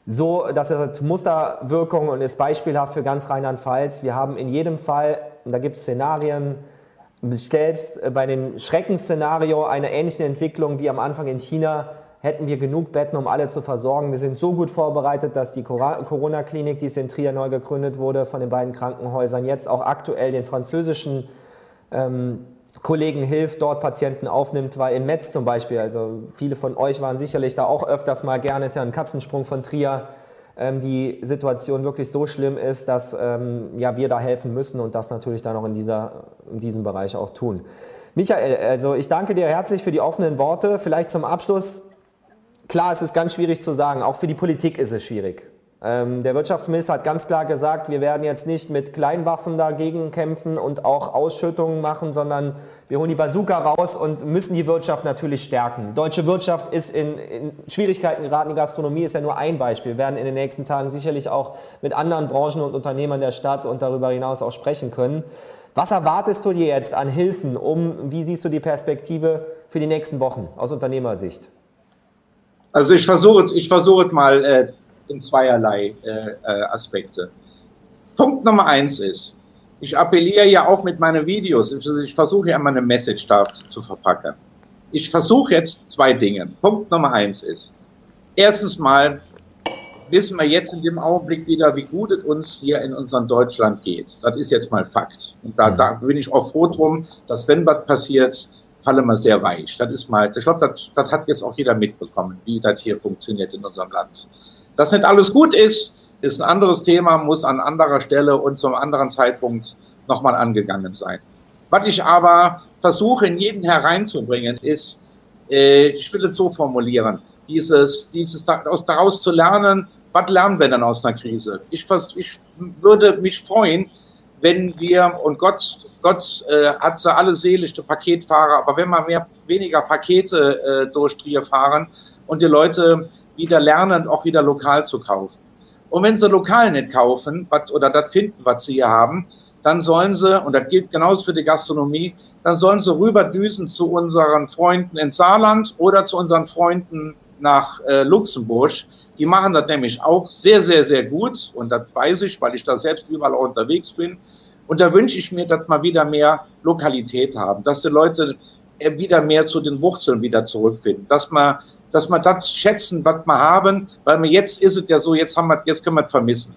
so, dass es Musterwirkung und ist beispielhaft für ganz Rheinland-Pfalz. Wir haben in jedem Fall und da gibt es Szenarien, selbst äh, bei dem Schreckensszenario einer ähnlichen Entwicklung wie am Anfang in China hätten wir genug Betten, um alle zu versorgen. Wir sind so gut vorbereitet, dass die Corona-Klinik, die in Trier neu gegründet wurde, von den beiden Krankenhäusern jetzt auch aktuell den französischen ähm, Kollegen hilft, dort Patienten aufnimmt, weil in Metz zum Beispiel, also viele von euch waren sicherlich da auch öfters mal gerne, ist ja ein Katzensprung von Trier, die Situation wirklich so schlimm ist, dass ähm, ja, wir da helfen müssen und das natürlich dann auch in, dieser, in diesem Bereich auch tun. Michael, also ich danke dir herzlich für die offenen Worte. Vielleicht zum Abschluss. Klar, es ist ganz schwierig zu sagen. Auch für die Politik ist es schwierig. Ähm, der Wirtschaftsminister hat ganz klar gesagt, wir werden jetzt nicht mit Kleinwaffen dagegen kämpfen und auch Ausschüttungen machen, sondern wir holen die Bazooka raus und müssen die Wirtschaft natürlich stärken. Die deutsche Wirtschaft ist in, in Schwierigkeiten geraten. Die Gastronomie ist ja nur ein Beispiel. Wir werden in den nächsten Tagen sicherlich auch mit anderen Branchen und Unternehmern der Stadt und darüber hinaus auch sprechen können. Was erwartest du dir jetzt an Hilfen, um, wie siehst du die Perspektive für die nächsten Wochen aus Unternehmersicht?
Also ich versuche ich versuche mal äh, in zweierlei äh, äh, Aspekte. Punkt Nummer eins ist, ich appelliere ja auch mit meinen Videos, ich, versuche ja immer eine Message da zu verpacken. Ich versuche jetzt zwei Dinge. Punkt Nummer eins ist, erstens mal wissen wir jetzt in dem Augenblick wieder, wie gut es uns hier in unserem Deutschland geht. Das ist jetzt mal Fakt. Und da, da bin ich auch froh drum, dass wenn was passiert, falle mal sehr weich. Das ist mal, ich glaube, das, das hat jetzt auch jeder mitbekommen, wie das hier funktioniert in unserem Land. Dass nicht alles gut ist, ist ein anderes Thema, muss an anderer Stelle und zum anderen Zeitpunkt nochmal angegangen sein. Was ich aber versuche in jeden hereinzubringen, ist, äh, ich will es so formulieren, dieses, dieses daraus zu lernen, was lernen wir denn aus einer Krise? Ich, ich würde mich freuen, wenn wir, und Gott, Gott äh, hat sie alle seelische Paketfahrer, aber wenn wir mehr, weniger Pakete äh, durch Trier fahren und die Leute wieder lernen, auch wieder lokal zu kaufen. Und wenn sie lokal nicht kaufen wat, oder das finden, was sie hier haben, dann sollen sie, und das gilt genauso für die Gastronomie, dann sollen sie rüberdüsen zu unseren Freunden in Saarland oder zu unseren Freunden nach äh, Luxemburg. Die machen das nämlich auch sehr, sehr, sehr gut. Und das weiß ich, weil ich da selbst überall unterwegs bin. Und da wünsche ich mir, dass wir wieder mehr Lokalität haben, dass die Leute äh, wieder mehr zu den Wurzeln wieder zurückfinden, dass man dass wir das schätzen, was wir haben, weil wir jetzt ist es ja so, jetzt haben wir, jetzt können wir es vermissen.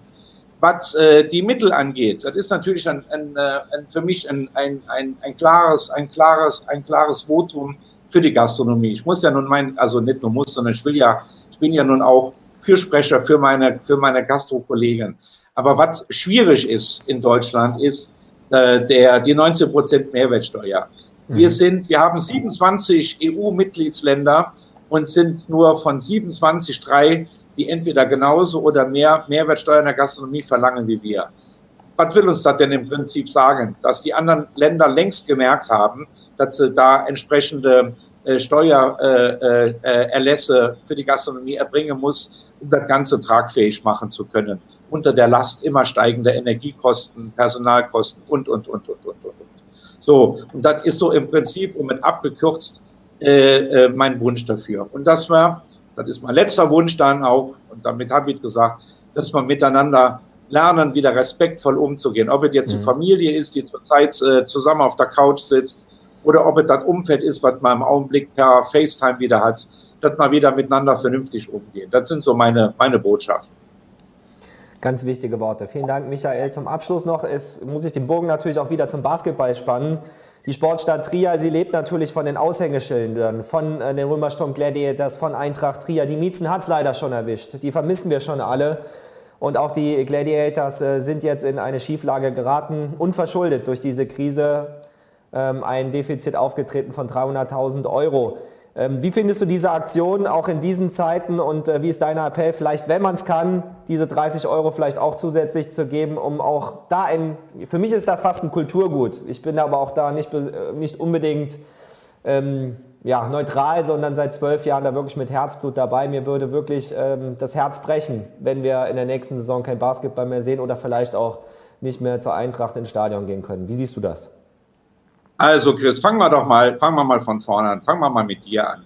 Was äh, die Mittel angeht, das ist natürlich ein, ein, äh, ein, für mich ein, ein, ein, ein, klares, ein, klares, ein klares Votum für die Gastronomie. Ich muss ja nun mein, also nicht nur muss, sondern ich will ja, ich bin ja nun auch Fürsprecher für meine, für meine Gastro-Kollegen. Aber was schwierig ist in Deutschland, ist äh, der, die 19 Prozent Mehrwertsteuer. Wir mhm. sind, wir haben 27 EU-Mitgliedsländer, und sind nur von 27 drei, die entweder genauso oder mehr Mehrwertsteuer in der Gastronomie verlangen wie wir. Was will uns das denn im Prinzip sagen? Dass die anderen Länder längst gemerkt haben, dass sie da entsprechende äh, Steuererlässe äh, äh, für die Gastronomie erbringen muss, um das Ganze tragfähig machen zu können. Unter der Last immer steigender Energiekosten, Personalkosten und, und, und, und, und, und. So, und das ist so im Prinzip, um es abgekürzt, äh, äh, mein Wunsch dafür. Und das war, das ist mein letzter Wunsch dann auch, und damit habe ich gesagt, dass wir miteinander lernen, wieder respektvoll umzugehen. Ob es jetzt mhm. die Familie ist, die zurzeit äh, zusammen auf der Couch sitzt, oder ob es das Umfeld ist, was man im Augenblick per FaceTime wieder hat, dass man wieder miteinander vernünftig umgehen. Das sind so meine, meine Botschaften.
Ganz wichtige Worte. Vielen Dank, Michael. Zum Abschluss noch ist, muss ich den Bogen natürlich auch wieder zum Basketball spannen. Die Sportstadt Trier, sie lebt natürlich von den Aushängeschildern, von äh, den Römersturm Gladiators, von Eintracht Trier. Die Miezen hat es leider schon erwischt. Die vermissen wir schon alle. Und auch die Gladiators äh, sind jetzt in eine Schieflage geraten, unverschuldet durch diese Krise. Ähm, ein Defizit aufgetreten von 300.000 Euro. Ähm, wie findest du diese Aktion auch in diesen Zeiten und äh, wie ist dein Appell, vielleicht, wenn man es kann, diese 30 Euro vielleicht auch zusätzlich zu geben, um auch da ein, für mich ist das fast ein Kulturgut. Ich bin aber auch da nicht, äh, nicht unbedingt ähm, ja, neutral, sondern seit zwölf Jahren da wirklich mit Herzblut dabei. Mir würde wirklich ähm, das Herz brechen, wenn wir in der nächsten Saison kein Basketball mehr sehen oder vielleicht auch nicht mehr zur Eintracht ins Stadion gehen können. Wie siehst du das?
Also Chris, fangen wir doch mal, fangen wir mal von vorne an. Fangen wir mal mit dir an.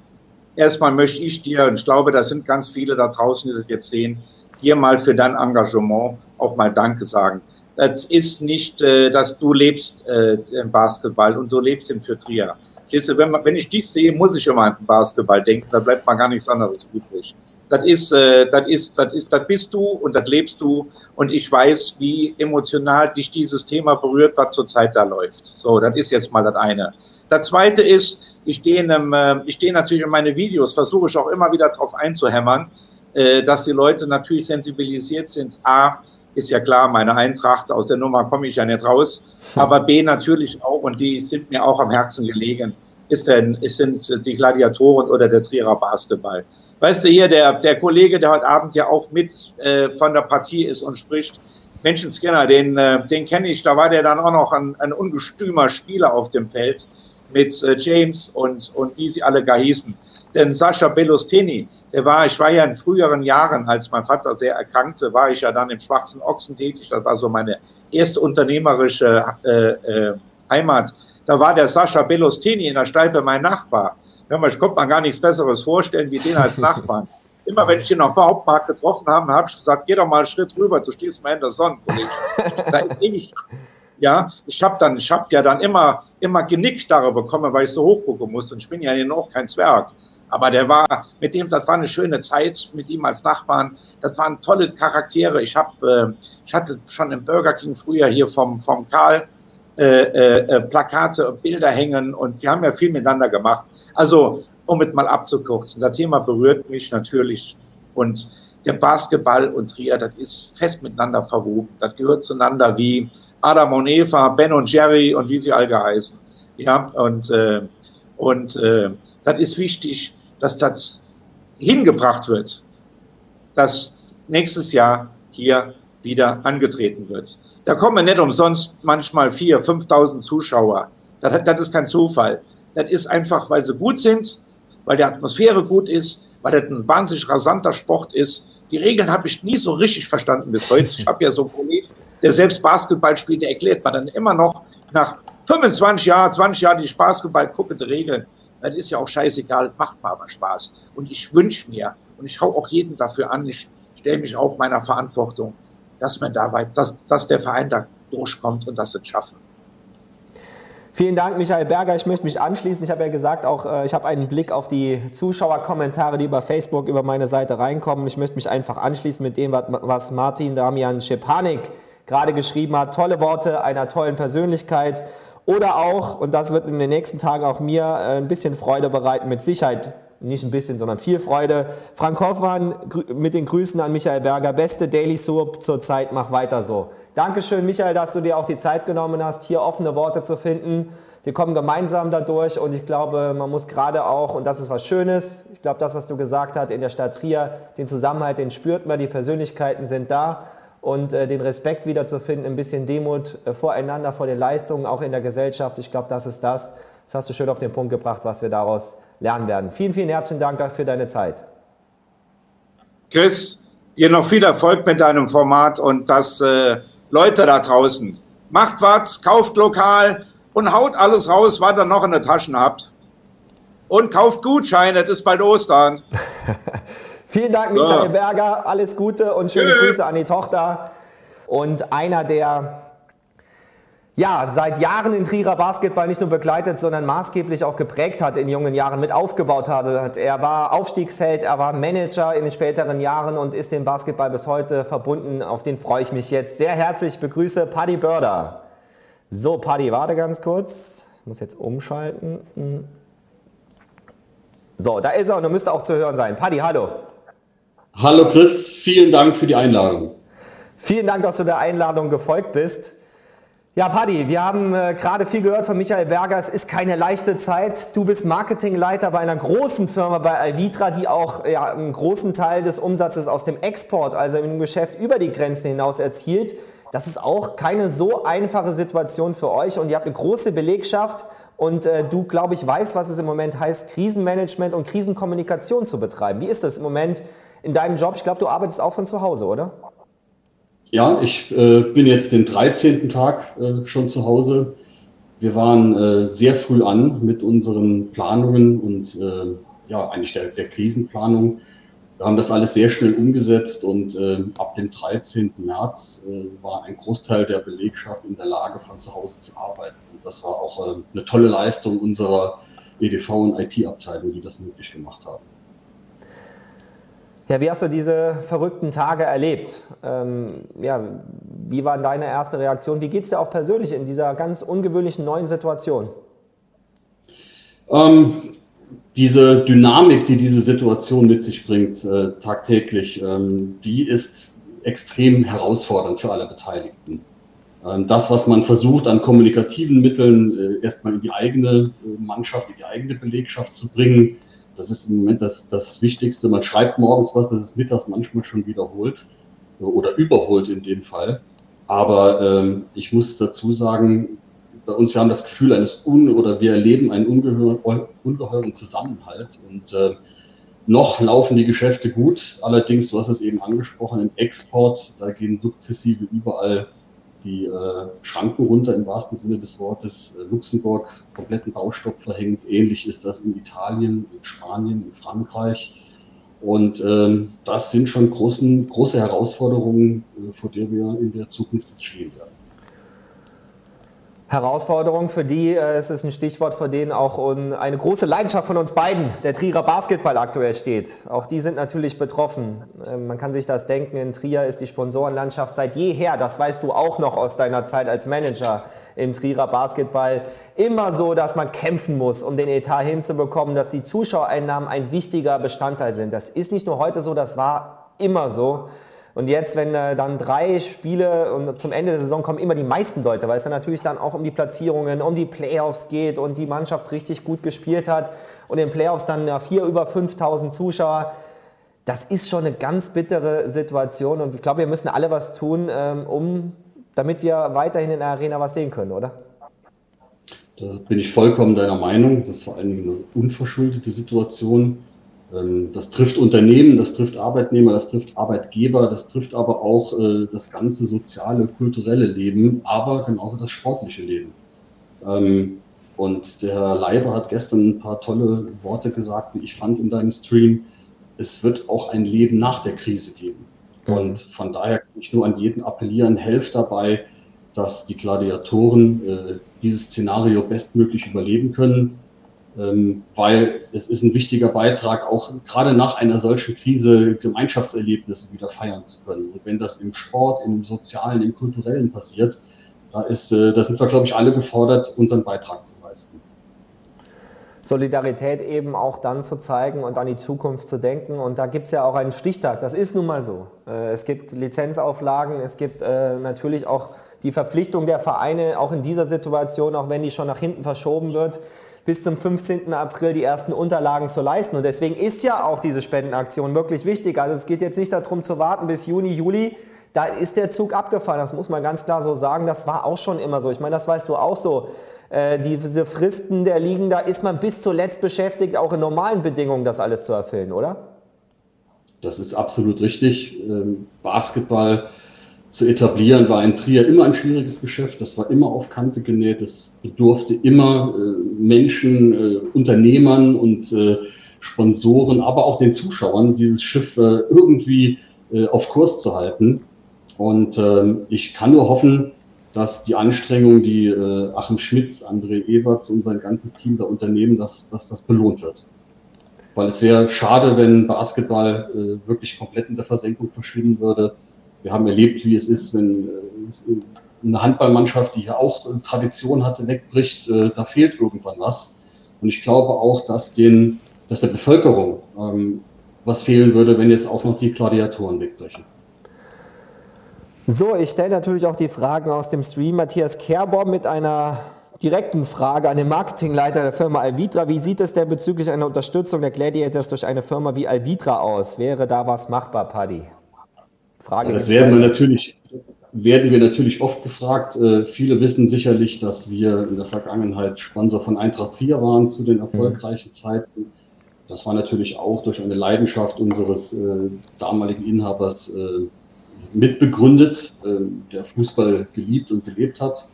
Erstmal möchte ich dir, und ich glaube, da sind ganz viele da draußen, die das jetzt sehen, dir mal für dein Engagement auch mal Danke sagen. Das ist nicht, äh, dass du lebst äh, im Basketball und du lebst im Trier. Wenn, wenn ich dich sehe, muss ich immer an den Basketball denken, da bleibt mal gar nichts anderes übrig das ist, äh, das ist, das ist, das bist du und das lebst du. Und ich weiß, wie emotional dich dieses Thema berührt, was zurzeit da läuft. So, das ist jetzt mal das eine. Das zweite ist, ich stehe, in einem, äh, ich stehe natürlich in meine Videos, versuche ich auch immer wieder darauf einzuhämmern, äh, dass die Leute natürlich sensibilisiert sind. A, ist ja klar, meine Eintracht, aus der Nummer komme ich ja nicht raus. Aber B, natürlich auch, und die sind mir auch am Herzen gelegen, ist denn, ist, sind die Gladiatoren oder der Trierer Basketball. Weißt du hier, der, der Kollege, der heute Abend ja auch mit äh, von der Partie ist und spricht, Menschenskinner, den, äh, den kenne ich, da war der dann auch noch ein, ein ungestümer Spieler auf dem Feld mit äh, James und, und wie sie alle gar hießen. Denn Sascha Bellosteni, der war, ich war ja in früheren Jahren, als mein Vater sehr erkrankte, war ich ja dann im Schwarzen Ochsen tätig. Das war so meine erste unternehmerische äh, äh, Heimat. Da war der Sascha Bellosteni in der Steipe mein Nachbar. Ja, ich konnte mir gar nichts Besseres vorstellen, wie den als Nachbarn. Immer wenn ich ihn auf dem Hauptmarkt getroffen habe, habe ich gesagt, geh doch mal einen Schritt rüber, du stehst mal in der Sonne, da ist eh ja, ich habe dann, ich habe ja dann immer, immer Genickstarre bekommen, weil ich so hoch gucken musste. Und ich bin ja noch kein Zwerg. Aber der war, mit dem, das war eine schöne Zeit, mit ihm als Nachbarn. Das waren tolle Charaktere. Ich habe, äh, ich hatte schon im Burger King früher hier vom, vom Karl äh, äh, äh Plakate und Bilder hängen und wir haben ja viel miteinander gemacht. Also, um es mal abzukürzen, das Thema berührt mich natürlich und der Basketball und Trier, das ist fest miteinander verwoben. Das gehört zueinander wie Adam und Eva, Ben und Jerry und wie sie alle geheißen. Ja, und, äh, und äh, das ist wichtig, dass das hingebracht wird, dass nächstes Jahr hier wieder angetreten wird. Da kommen nicht umsonst manchmal 4.000, 5.000 Zuschauer. Das, das ist kein Zufall. Das ist einfach, weil sie gut sind, weil die Atmosphäre gut ist, weil das ein wahnsinnig rasanter Sport ist. Die Regeln habe ich nie so richtig verstanden bis heute. Ich habe ja so einen Kollegen, der selbst Basketball spielt, der erklärt mir dann immer noch nach 25 Jahren, 20 Jahren die Basketball guckende Regeln. Das ist ja auch scheißegal, macht mir aber Spaß. Und ich wünsche mir, und ich hau auch jeden dafür an, ich stelle mich auch meiner Verantwortung, dass man dabei, dass, dass der Verein da durchkommt und das es schaffen.
Vielen Dank, Michael Berger. Ich möchte mich anschließen. Ich habe ja gesagt, auch äh, ich habe einen Blick auf die Zuschauerkommentare, die über Facebook über meine Seite reinkommen. Ich möchte mich einfach anschließen mit dem, was Martin Damian Schepanik gerade geschrieben hat. Tolle Worte einer tollen Persönlichkeit. Oder auch, und das wird in den nächsten Tagen auch mir äh, ein bisschen Freude bereiten, mit Sicherheit nicht ein bisschen, sondern viel Freude. Frank Hoffmann mit den Grüßen an Michael Berger. Beste Daily Soap zur Zeit, mach weiter so. Dankeschön, Michael, dass du dir auch die Zeit genommen hast, hier offene Worte zu finden. Wir kommen gemeinsam dadurch und ich glaube, man muss gerade auch, und das ist was Schönes, ich glaube, das, was du gesagt hast in der Stadt Trier, den Zusammenhalt, den spürt man, die Persönlichkeiten sind da und äh, den Respekt wiederzufinden, ein bisschen Demut äh, voreinander, vor den Leistungen, auch in der Gesellschaft. Ich glaube, das ist das. Das hast du schön auf den Punkt gebracht, was wir daraus lernen werden. Vielen, vielen herzlichen Dank für deine Zeit.
Chris, dir noch viel Erfolg mit deinem Format und das äh, Leute da draußen, macht was, kauft lokal und haut alles raus, was ihr noch in den Taschen habt. Und kauft Gutscheine, es ist bald Ostern.
Vielen Dank, Michael so. Berger. Alles Gute und schöne Tschö. Grüße an die Tochter. Und einer der ja, seit Jahren in Trierer Basketball nicht nur begleitet, sondern maßgeblich auch geprägt hat in jungen Jahren, mit aufgebaut hat. Er war Aufstiegsheld, er war Manager in den späteren Jahren und ist dem Basketball bis heute verbunden. Auf den freue ich mich jetzt sehr herzlich. begrüße Paddy Börder. So, Paddy, warte ganz kurz. Ich muss jetzt umschalten. Hm. So, da ist er und er müsste auch zu hören sein. Paddy, hallo.
Hallo Chris, vielen Dank für die Einladung.
Vielen Dank, dass du der Einladung gefolgt bist. Ja, Paddy, wir haben äh, gerade viel gehört von Michael Berger. Es ist keine leichte Zeit. Du bist Marketingleiter bei einer großen Firma, bei Alvitra, die auch ja, einen großen Teil des Umsatzes aus dem Export, also im Geschäft über die Grenze hinaus erzielt. Das ist auch keine so einfache Situation für euch und ihr habt eine große Belegschaft und äh, du, glaube ich, weißt, was es im Moment heißt, Krisenmanagement und Krisenkommunikation zu betreiben. Wie ist das im Moment in deinem Job? Ich glaube, du arbeitest auch von zu Hause, oder?
Ja, ich äh, bin jetzt den 13. Tag äh, schon zu Hause. Wir waren äh, sehr früh an mit unseren Planungen und äh, ja, eigentlich der, der, Krisenplanung. Wir haben das alles sehr schnell umgesetzt und äh, ab dem 13. März äh, war ein Großteil der Belegschaft in der Lage, von zu Hause zu arbeiten. Und das war auch eine tolle Leistung unserer EDV und IT-Abteilung, die das möglich gemacht haben.
Ja, wie hast du diese verrückten Tage erlebt? Ähm, ja, wie war deine erste Reaktion? Wie geht es dir auch persönlich in dieser ganz ungewöhnlichen neuen Situation?
Ähm, diese Dynamik, die diese Situation mit sich bringt, äh, tagtäglich, ähm, die ist extrem herausfordernd für alle Beteiligten. Ähm, das, was man versucht, an kommunikativen Mitteln äh, erstmal in die eigene äh, Mannschaft, in die eigene Belegschaft zu bringen, das ist im Moment das, das Wichtigste. Man schreibt morgens was, das ist mittags manchmal schon wiederholt oder überholt in dem Fall. Aber ähm, ich muss dazu sagen, bei uns, wir haben das Gefühl eines Un- oder wir erleben einen ungeheuer, ungeheuren Zusammenhalt und äh, noch laufen die Geschäfte gut. Allerdings, du hast es eben angesprochen, im Export, da gehen sukzessive überall die äh, Schranken runter im wahrsten Sinne des Wortes. Äh, Luxemburg kompletten Baustopp verhängt. Ähnlich ist das in Italien, in Spanien, in Frankreich. Und ähm, das sind schon großen, große Herausforderungen, äh, vor der wir in der Zukunft stehen werden.
Herausforderung, für die äh, es ist ein Stichwort, vor denen auch eine große Leidenschaft von uns beiden, der Trierer Basketball aktuell steht. Auch die sind natürlich betroffen. Ähm, man kann sich das denken, in Trier ist die Sponsorenlandschaft seit jeher, das weißt du auch noch aus deiner Zeit als Manager im Trierer Basketball, immer so, dass man kämpfen muss, um den Etat hinzubekommen, dass die Zuschauereinnahmen ein wichtiger Bestandteil sind. Das ist nicht nur heute so, das war immer so. Und jetzt, wenn äh, dann drei Spiele und zum Ende der Saison kommen immer die meisten Leute, weil es dann natürlich dann auch um die Platzierungen, um die Playoffs geht und die Mannschaft richtig gut gespielt hat und in den Playoffs dann ja, vier über 5000 Zuschauer. Das ist schon eine ganz bittere Situation und ich glaube, wir müssen alle was tun, ähm, um, damit wir weiterhin in der Arena was sehen können, oder?
Da bin ich vollkommen deiner Meinung. Das war eine unverschuldete Situation. Ähm, das trifft Unternehmen, das trifft Arbeitnehmer, das trifft Arbeitgeber, das trifft aber auch äh, das ganze soziale, kulturelle Leben, aber genauso das sportliche Leben. Ähm, und der Herr Leiber hat gestern ein paar tolle Worte gesagt, wie ich fand in deinem Stream. Es wird auch ein Leben nach der Krise geben. Mhm. Und von daher kann ich nur an jeden appellieren, helft dabei, dass die Gladiatoren äh, dieses Szenario bestmöglich überleben können weil es ist ein wichtiger Beitrag, auch gerade nach einer solchen Krise Gemeinschaftserlebnisse wieder feiern zu können. Und wenn das im Sport, im Sozialen, im Kulturellen passiert, da, ist, äh, da sind wir, glaube ich, alle gefordert, unseren Beitrag zu leisten.
Solidarität eben auch dann zu zeigen und an die Zukunft zu denken. Und da gibt es ja auch einen Stichtag, das ist nun mal so. Äh, es gibt Lizenzauflagen, es gibt äh, natürlich auch die Verpflichtung der Vereine, auch in dieser Situation, auch wenn die schon nach hinten verschoben wird, bis zum 15. April die ersten Unterlagen zu leisten. Und deswegen ist ja auch diese Spendenaktion wirklich wichtig. Also es geht jetzt nicht darum zu warten bis Juni, Juli. Da ist der Zug abgefahren, das muss man ganz klar so sagen. Das war auch schon immer so. Ich meine, das weißt du auch so. Äh, diese Fristen der Ligen, da ist man bis zuletzt beschäftigt, auch in normalen Bedingungen das alles zu erfüllen, oder?
Das ist absolut richtig. Ähm, Basketball zu etablieren, war in Trier immer ein schwieriges Geschäft. Das war immer auf Kante genäht. Das bedurfte immer äh, Menschen, äh, Unternehmern und äh, Sponsoren, aber auch den Zuschauern, dieses Schiff äh, irgendwie äh, auf Kurs zu halten. Und ähm, ich kann nur hoffen, dass die Anstrengungen, die äh, Achim Schmitz, André Eberts und sein ganzes Team da unternehmen, dass, dass das belohnt wird. Weil es wäre schade, wenn Basketball äh, wirklich komplett in der Versenkung verschwinden würde. Wir haben erlebt, wie es ist, wenn äh, eine Handballmannschaft, die hier auch Tradition hatte, wegbricht, äh, da fehlt irgendwann was. Und ich glaube auch, dass, den, dass der Bevölkerung ähm, was fehlen würde, wenn jetzt auch noch die Gladiatoren wegbrechen.
So, ich stelle natürlich auch die Fragen aus dem Stream. Matthias Kerbohm mit einer direkten Frage an den Marketingleiter der Firma Alvitra. Wie sieht es denn bezüglich einer Unterstützung der Gladiators durch eine Firma wie Alvitra aus? Wäre da was machbar, Paddy?
Frage. Ja, das werden wir natürlich, werden wir natürlich oft gefragt. Äh, viele wissen sicherlich, dass wir in der Vergangenheit Sponsor von Eintracht Trier waren zu den erfolgreichen mhm. Zeiten. Das war natürlich auch durch eine Leidenschaft unseres äh, damaligen Inhabers äh, mitbegründet, ähm, der Fußball geliebt und gelebt hat.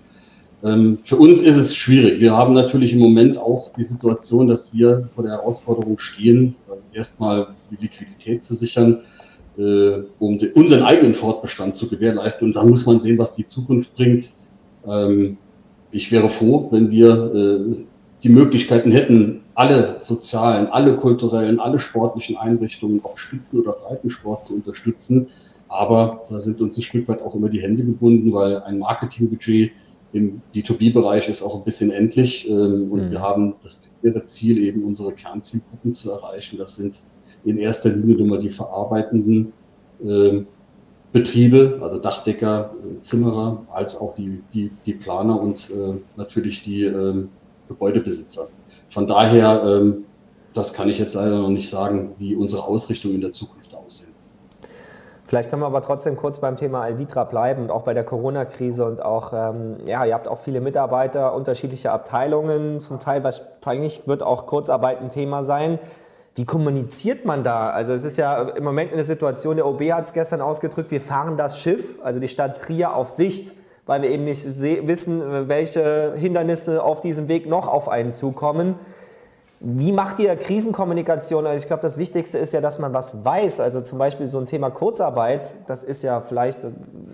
Ähm, für uns ist es schwierig. Wir haben natürlich im Moment auch die Situation, dass wir vor der Herausforderung stehen, äh, erstmal die Liquidität zu sichern, äh, um unseren eigenen Fortbestand zu gewährleisten. Und dann muss man sehen, was die Zukunft bringt. Ähm, ich wäre froh, wenn wir äh, die Möglichkeiten hätten, alle sozialen, alle kulturellen, alle sportlichen Einrichtungen, ob Spitzen- oder Breitensport zu unterstützen. Aber da sind uns ein Stück weit auch immer die Hände gebunden, weil ein Marketingbudget im B2B-Bereich ist auch ein bisschen endlich. Ähm, und mhm. wir haben das Ziel, eben unsere Kernzielgruppen zu erreichen. Das sind in erster Linie immer die verarbeitenden äh, Betriebe, also Dachdecker, Zimmerer, als auch die, die, die Planer und äh, natürlich die äh, Gebäudebesitzer. Von daher, ähm, das kann ich jetzt leider noch nicht sagen, wie unsere Ausrichtung in der Zukunft aussehen.
Vielleicht können wir aber trotzdem kurz beim Thema Alvitra bleiben und auch bei der Corona-Krise und auch, ähm, ja, ihr habt auch viele Mitarbeiter, unterschiedliche Abteilungen, zum Teil wahrscheinlich wird auch Kurzarbeit ein Thema sein. Wie kommuniziert man da? Also es ist ja im Moment eine Situation, der OB hat es gestern ausgedrückt, wir fahren das Schiff, also die Stadt Trier auf Sicht, weil wir eben nicht wissen, welche Hindernisse auf diesem Weg noch auf einen zukommen. Wie macht ihr Krisenkommunikation? Also ich glaube, das Wichtigste ist ja, dass man was weiß. Also zum Beispiel so ein Thema Kurzarbeit, das ist ja vielleicht,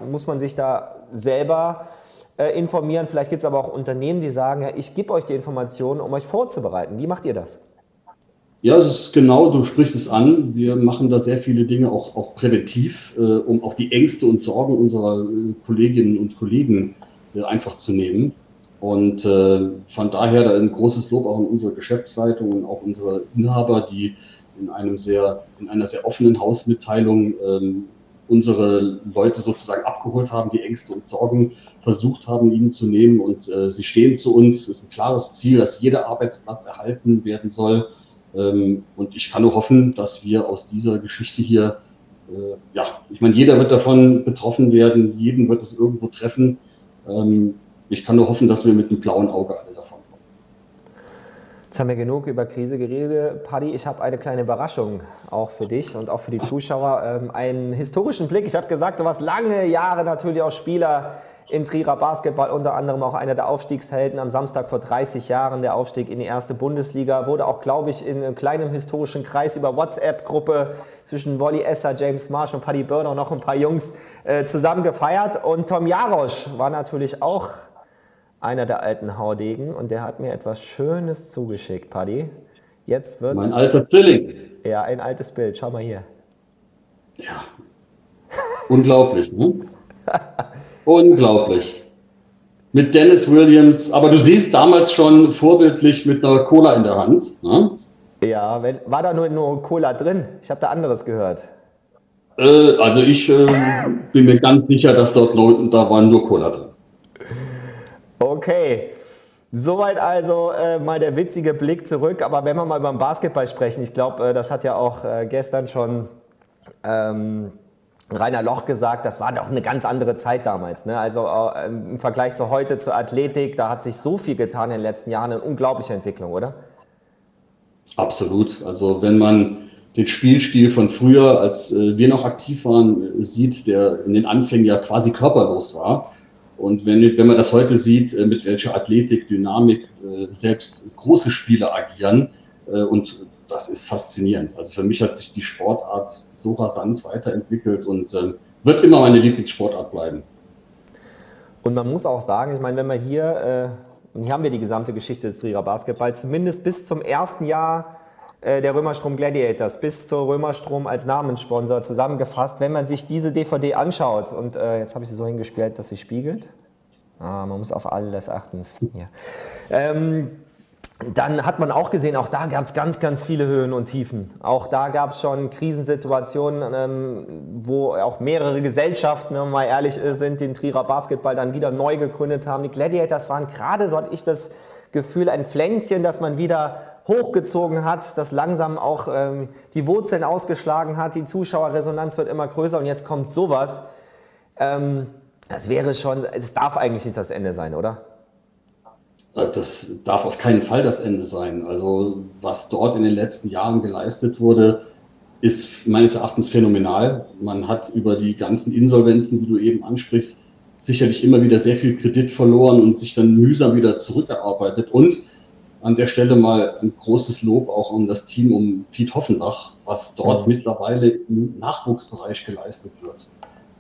muss man sich da selber äh, informieren. Vielleicht gibt es aber auch Unternehmen, die sagen, ja, ich gebe euch die Informationen, um euch vorzubereiten. Wie macht ihr das?
Ja, es ist genau, du sprichst es an. Wir machen da sehr viele Dinge auch, auch präventiv, äh, um auch die Ängste und Sorgen unserer äh, Kolleginnen und Kollegen äh, einfach zu nehmen. Und äh, von daher da ein großes Lob auch an unsere Geschäftsleitung und auch unsere Inhaber, die in einem sehr, in einer sehr offenen Hausmitteilung ähm, unsere Leute sozusagen abgeholt haben, die Ängste und Sorgen versucht haben, ihnen zu nehmen. Und äh, sie stehen zu uns. Es ist ein klares Ziel, dass jeder Arbeitsplatz erhalten werden soll. Ähm, und ich kann nur hoffen, dass wir aus dieser Geschichte hier, äh, ja, ich meine, jeder wird davon betroffen werden, jeden wird es irgendwo treffen. Ähm, ich kann nur hoffen, dass wir mit einem blauen Auge alle davon kommen.
Jetzt haben wir genug über Krise geredet. Paddy, ich habe eine kleine Überraschung auch für dich und auch für die Zuschauer. Ähm, einen historischen Blick. Ich habe gesagt, du warst lange Jahre natürlich auch Spieler im Trierer Basketball, unter anderem auch einer der Aufstiegshelden am Samstag vor 30 Jahren, der Aufstieg in die erste Bundesliga, wurde auch, glaube ich, in einem kleinen historischen Kreis über WhatsApp-Gruppe zwischen Wolli Esser, James Marsh und Paddy Burner noch ein paar Jungs äh, zusammen gefeiert. Und Tom Jarosch war natürlich auch einer der alten Haudegen und der hat mir etwas Schönes zugeschickt, Paddy. Jetzt wird's.
Mein alter Zwilling.
Ja, ein altes Bild. Schau mal hier.
Ja. Unglaublich, ne? Unglaublich. Mit Dennis Williams, aber du siehst damals schon vorbildlich mit einer Cola in der Hand. Ne?
Ja, wenn, war da nur, nur Cola drin? Ich habe da anderes gehört.
Äh, also ich äh, bin mir ganz sicher, dass dort da war nur Cola drin.
Okay. Soweit also äh, mal der witzige Blick zurück. Aber wenn wir mal beim Basketball sprechen, ich glaube, äh, das hat ja auch äh, gestern schon ähm, Rainer Loch gesagt, das war doch eine ganz andere Zeit damals. Ne? Also äh, im Vergleich zu heute, zur Athletik, da hat sich so viel getan in den letzten Jahren. Eine unglaubliche Entwicklung, oder?
Absolut. Also wenn man den Spielstil von früher, als äh, wir noch aktiv waren, sieht, der in den Anfängen ja quasi körperlos war und wenn, wenn man das heute sieht, äh, mit welcher Athletik, Dynamik äh, selbst große Spieler agieren, äh, und das ist faszinierend. Also für mich hat sich die Sportart so rasant weiterentwickelt und wird immer meine Lieblingssportart bleiben.
Und man muss auch sagen, ich meine, wenn man hier, äh, und hier haben wir die gesamte Geschichte des Trierer Basketballs, zumindest bis zum ersten Jahr äh, der Römerstrom Gladiators, bis zur Römerstrom als Namenssponsor zusammengefasst, wenn man sich diese DVD anschaut, und äh, jetzt habe ich sie so hingespielt, dass sie spiegelt. Ah, man muss auf alles achten. Ja. Ähm, dann hat man auch gesehen, auch da gab es ganz, ganz viele Höhen und Tiefen. Auch da gab es schon Krisensituationen, ähm, wo auch mehrere Gesellschaften, wenn wir mal ehrlich sind, den Trierer Basketball dann wieder neu gegründet haben. Die Gladiators waren gerade, so hatte ich das Gefühl, ein Pflänzchen, das man wieder hochgezogen hat, das langsam auch ähm, die Wurzeln ausgeschlagen hat. Die Zuschauerresonanz wird immer größer und jetzt kommt sowas. Ähm, das wäre schon, es darf eigentlich nicht das Ende sein, oder?
Äh, das darf auf keinen Fall das Ende sein. Also was dort in den letzten Jahren geleistet wurde, ist meines Erachtens phänomenal. Man hat über die ganzen Insolvenzen, die du eben ansprichst, sicherlich immer wieder sehr viel Kredit verloren und sich dann mühsam wieder zurückgearbeitet. Und an der Stelle mal ein großes Lob auch an das Team um Piet Hoffenbach, was dort mittlerweile im Nachwuchsbereich geleistet wird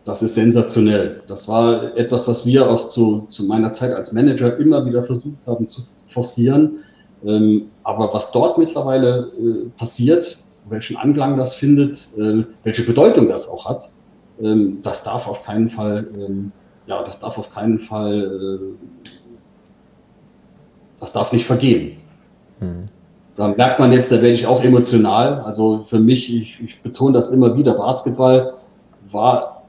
das ist sensationell. Das war etwas, was wir auch zu, zu meiner Zeit als Manager immer wieder versucht haben zu forcieren. Ähm, aber was dort mittlerweile äh, passiert, welchen Anklang das findet, äh, welche Bedeutung das auch hat, ähm, das darf auf keinen Fall, ähm, ja, das darf auf keinen Fall, äh, das darf nicht vergehen. Mhm. Da merkt man jetzt, da werde ich auch emotional. Also für mich, ich, ich betone das immer wieder, Basketball war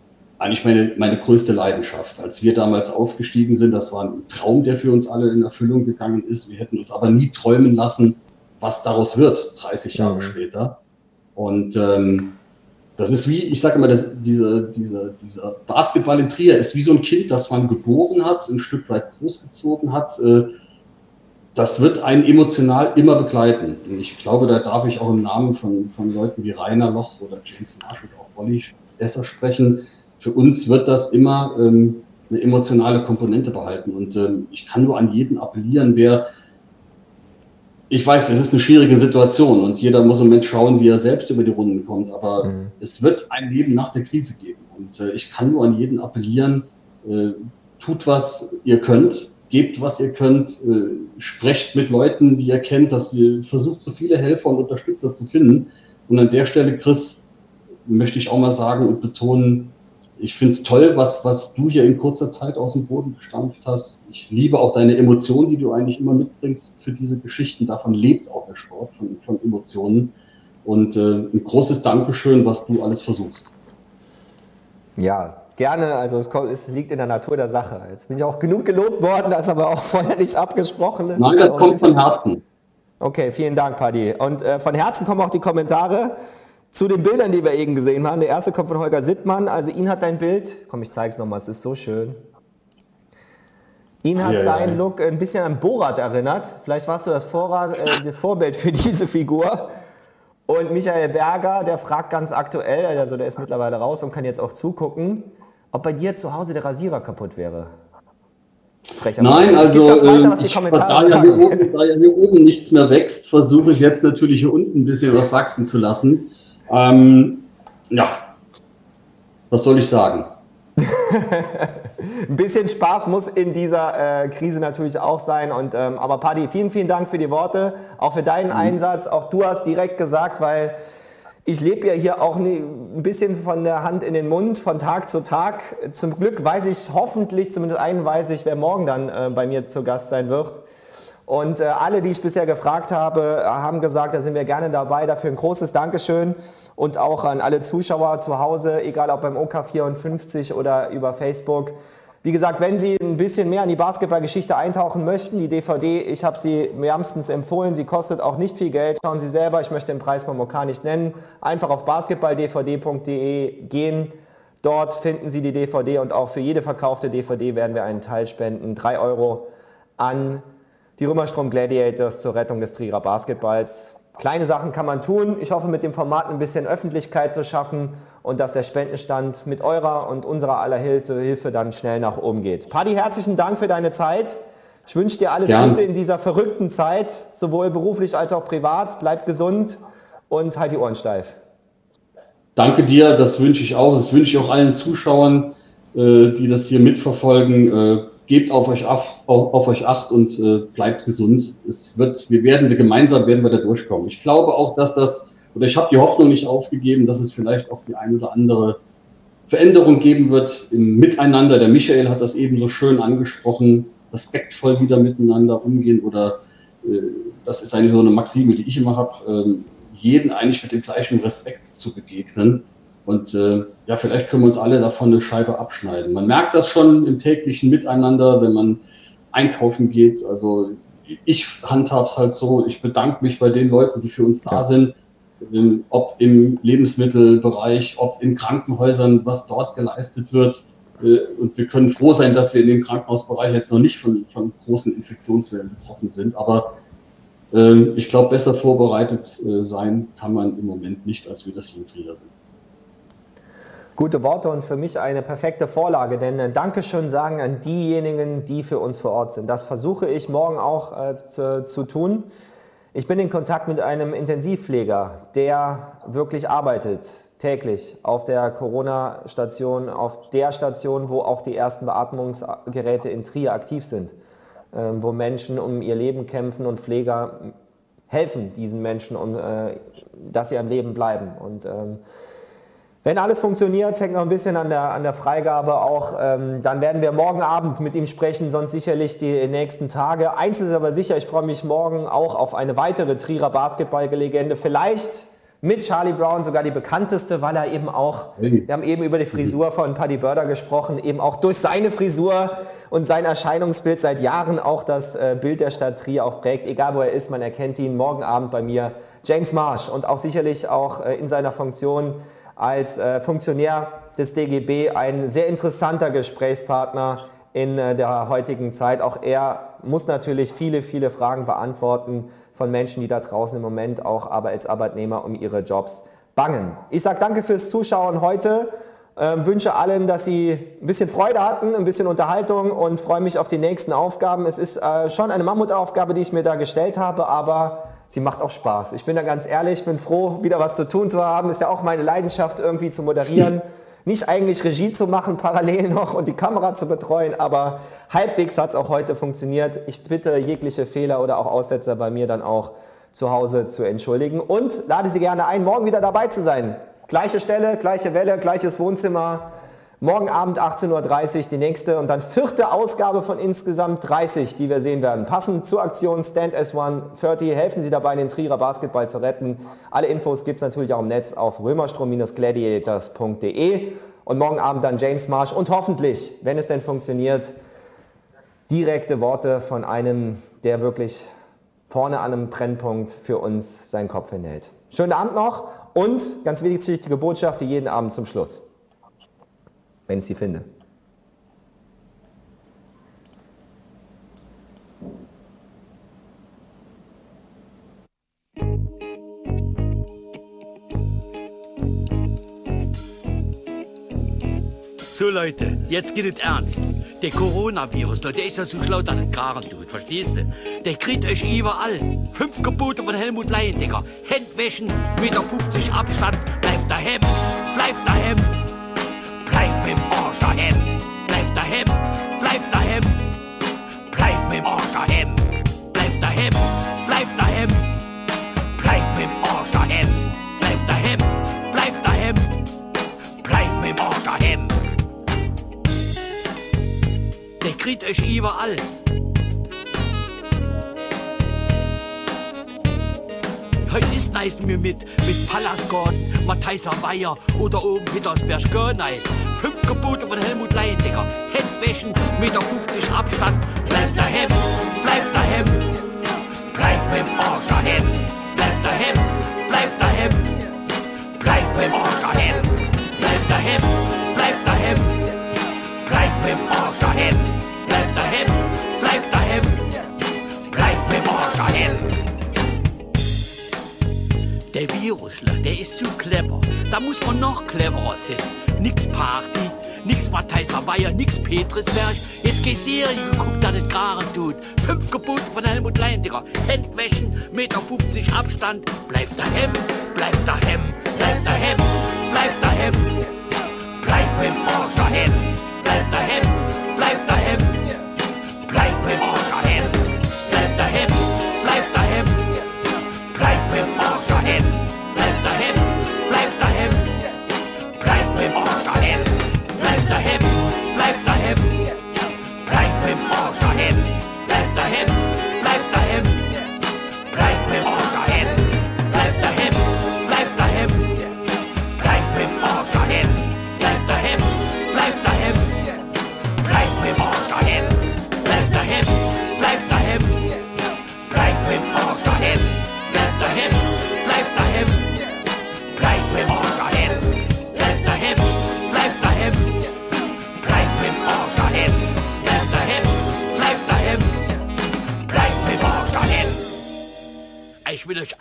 eigentlich meine, meine größte Leidenschaft. Als wir damals aufgestiegen sind, das war ein Traum, der für uns alle in Erfüllung gegangen ist. Wir hätten uns aber nie träumen lassen, was daraus wird, 30 Jahre mhm. später. Und ähm, das ist wie, ich sage immer, das, dieser, dieser, dieser Basketball in Trier ist wie so ein Kind, das man geboren hat, ein Stück weit großgezogen hat. Äh, das wird einen emotional immer begleiten. Und ich glaube, da darf ich auch im Namen von, von Leuten wie Rainer Loch oder James oder auch Wolli besser sprechen für uns wird das immer ähm, eine emotionale Komponente behalten. Und ähm, ich kann nur an jeden appellieren, wer, ich weiß, es ist eine schwierige Situation und jeder muss im Moment schauen, wie er selbst über die Runden kommt, aber mhm. es wird ein Leben nach der Krise geben. Und äh, ich kann nur an jeden appellieren, äh, tut, was ihr könnt, gebt, was ihr könnt, äh, sprecht mit Leuten, die ihr kennt, dass ihr versucht, so viele Helfer und Unterstützer zu finden. Und an der Stelle, Chris, möchte ich auch mal sagen und betonen, ich finde es toll, was, was du hier in kurzer Zeit aus dem Boden gestampft hast. Ich liebe auch deine Emotionen, die du eigentlich immer mitbringst für diese Geschichten. Davon lebt auch der Sport, von, von Emotionen. Und äh, ein großes Dankeschön, was du alles versuchst.
Ja, gerne. Also es, kommt, es, liegt in der Natur der Sache. Jetzt bin ich auch genug gelobt worden, das aber auch vorher nicht abgesprochen ist.
Nein, das kommt von Herzen.
Okay, vielen Dank, Paddy. Und äh, von Herzen kommen auch die Kommentare. Zu den Bildern, die wir eben gesehen haben. Der erste kommt von Holger Sittmann. Also ihn hat dein Bild, komm, ich zeige es nochmal, es ist so schön. Ihn hat ja, dein ja. Look ein bisschen an Borat erinnert. Vielleicht warst du das, Vorrat, äh, das Vorbild für diese Figur. Und Michael Berger, der fragt ganz aktuell, also der ist mittlerweile raus und kann jetzt auch zugucken, ob bei dir zu Hause der Rasierer kaputt wäre.
Frecher Nein, also weiter, ähm, ich, da, ja oben, da ja hier oben nichts mehr wächst, versuche ich jetzt natürlich hier unten ein bisschen was wachsen zu lassen. Ähm, ja, was soll ich sagen?
Ein bisschen Spaß muss in dieser äh, Krise natürlich auch sein. Und, ähm, aber Paddy, vielen, vielen Dank für die Worte, auch für deinen mhm. Einsatz. Auch du hast direkt gesagt, weil ich lebe ja hier auch ein bisschen von der Hand in den Mund, von Tag zu Tag. Zum Glück weiß ich hoffentlich, zumindest einen weiß ich, wer morgen dann äh, bei mir zu Gast sein wird. Und äh, alle, die ich bisher gefragt habe, haben gesagt, da sind wir gerne dabei. Dafür ein großes Dankeschön und auch an alle Zuschauer zu Hause, egal ob beim OK54 oder über Facebook. Wie gesagt, wenn Sie ein bisschen mehr in die Basketballgeschichte eintauchen möchten, die DVD, ich habe sie wärmstens empfohlen, sie kostet auch nicht viel Geld. Schauen Sie selber, ich möchte den Preis beim OK nicht nennen. Einfach auf basketballdvd.de gehen. Dort finden Sie die DVD und auch für jede verkaufte DVD werden wir einen Teil spenden. Drei Euro an die Römerstrom Gladiators zur Rettung des Trierer Basketballs. Kleine Sachen kann man tun. Ich hoffe, mit dem Format ein bisschen Öffentlichkeit zu schaffen und dass der Spendenstand mit eurer und unserer aller Hilfe dann schnell nach oben geht. Paddy, herzlichen Dank für deine Zeit. Ich wünsche dir alles Gern. Gute in dieser verrückten Zeit, sowohl beruflich als auch privat. Bleib gesund und halt die Ohren steif.
Danke dir, das wünsche ich auch. Das wünsche ich auch allen Zuschauern. äh, die das hier mitverfolgen, äh, gebt auf euch, auf, auf euch acht und äh, bleibt gesund. Es wird, wir werden gemeinsam werden wir da durchkommen. Ich glaube auch, dass das, oder ich habe die Hoffnung nicht aufgegeben, dass es vielleicht auch die ein oder andere Veränderung geben wird im Miteinander. Der Michael hat das eben so schön angesprochen, respektvoll wieder miteinander umgehen oder äh, das ist eigentlich so eine Maxime, die ich immer habe, äh, jeden eigentlich mit dem gleichen Respekt zu begegnen. Und äh, ja, vielleicht können wir uns alle davon eine Scheibe abschneiden. Man merkt das schon im täglichen Miteinander, wenn man einkaufen geht. Also ich handhabe es halt so, ich bedanke mich bei den Leuten, die für uns da ja. sind, ähm, ob im Lebensmittelbereich, ob in Krankenhäusern, was dort geleistet wird. Äh, und wir können froh sein, dass wir in dem Krankenhausbereich jetzt noch nicht von, von großen Infektionswellen betroffen sind. Aber äh, ich glaube, besser vorbereitet äh, sein kann man im Moment nicht, als wir das hier in Trier sind.
Gute Worte und für mich eine perfekte Vorlage, denn ein Dankeschön sagen an diejenigen, die für uns vor Ort sind. Das versuche ich morgen auch äh, zu, zu tun. Ich bin in Kontakt mit einem Intensivpfleger, der wirklich arbeitet, täglich auf der Corona-Station, auf der Station, wo auch die ersten Beatmungsgeräte in Trier aktiv sind, ähm, wo Menschen um ihr Leben kämpfen und Pfleger helfen diesen Menschen, um, äh, dass sie am Leben bleiben. Und ähm, wenn alles funktioniert, hängt noch ein bisschen an der, an der Freigabe auch, ähm, dann werden wir morgen Abend mit ihm sprechen, sonst sicherlich die nächsten Tage. Eins ist aber sicher, ich freue mich morgen auch auf eine weitere Trierer Basketballlegende. Vielleicht mit Charlie Brown sogar die bekannteste, weil er eben auch, wir haben eben über die Frisur von Paddy Burder gesprochen, eben auch durch seine Frisur und sein Erscheinungsbild seit Jahren auch das äh, Bild der Stadt Trier auch prägt. Egal wo er ist, man erkennt ihn morgen Abend bei mir. James Marsh und auch sicherlich auch äh, in seiner Funktion als äh, Funktionär des DGB ein sehr interessanter Gesprächspartner in äh, der heutigen Zeit. Auch er muss natürlich viele, viele Fragen beantworten von Menschen, die da draußen im Moment auch aber als Arbeitnehmer um ihre Jobs bangen. Ich sage danke fürs Zuschauen heute. Ähm, wünsche allen, dass sie ein bisschen Freude hatten, ein bisschen Unterhaltung und freue mich auf die nächsten Aufgaben. Es ist äh, schon eine Mammutaufgabe, die ich mir da gestellt habe, aber sie macht auch Spaß. Ich bin da ganz ehrlich, bin froh, wieder was zu tun zu haben. Ist ja auch meine Leidenschaft, irgendwie zu moderieren. Nicht eigentlich Regie zu machen, parallel noch und die Kamera zu betreuen, aber halbwegs hat es auch heute funktioniert. Ich bitte jegliche Fehler oder auch Aussetzer bei mir dann auch zu Hause zu entschuldigen und lade Sie gerne ein, morgen wieder dabei zu sein. Gleiche Stelle, gleiche Welle, gleiches Wohnzimmer. Morgen Abend 18.30 Uhr die nächste und dann vierte Ausgabe von insgesamt 30, die wir sehen werden. Passend zur Aktion Stand as One 30 helfen Sie dabei, den Trierer Basketball zu retten. Alle Infos gibt es natürlich auch im Netz auf römerstrom-gladiators.de. Und morgen Abend dann James Marsh und hoffentlich, wenn es denn funktioniert, direkte Worte von einem, der wirklich vorne an einem Brennpunkt für uns seinen Kopf hinhält. Schönen Abend noch und ganz wichtige Botschaft, die jeden Abend zum Schluss wenn ich sie finde.
So Leute, jetzt geht es ernst. Der Coronavirus, der ist ja so schlau, dass er Garen tut, verstehst du? Der kriegt euch überall. Fünf Gebote von Helmut Leyendecker. Handwäschen, Meter 50 Abstand, bleibt daheim, bleibt daheim. Mit dem Arsch daheim. Bleib daheim. Bleib daheim. Bleib mit dem Arsch daheim. Bleib daheim. Bleib daheim. Bleib mit dem Arsch daheim. Bleib daheim. Bleib daheim. Bleib mit dem Arsch daheim. Der kriegt euch überall. Heute ist nice mir mit, mit Pallasgarten, Matthijser Weiher oder oben Petersberg Görneis. Fünf Gebote von Helmut Leidinger. Handwäschen, Meter 50 Abstand. Bleib daheim, bleib daheim. Bleib dem Arsch daheim. Bleib daheim, bleib daheim. Bleib dem Arsch daheim. Bleib daheim, bleib daheim. Bleib dem Arsch daheim. Bleib daheim, bleib daheim. Bleib dem Arsch daheim. Der Virusler, der ist zu clever. Da muss man noch cleverer sein. Nix Party, nix Matthijser Weiher, nix Petrisberg. Jetzt geh Serie geguckt, da das Garen tut. Fünf Gebote von Helmut Leindiger. Handwäschen, Meter 50 Abstand. Bleib daheim, bleib daheim, bleib daheim, bleib daheim. Bleib mit dem Arsch daheim. daheim,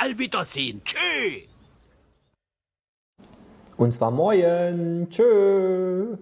all wiedersehen. Tschüss.
Und zwar morgen. Tschö.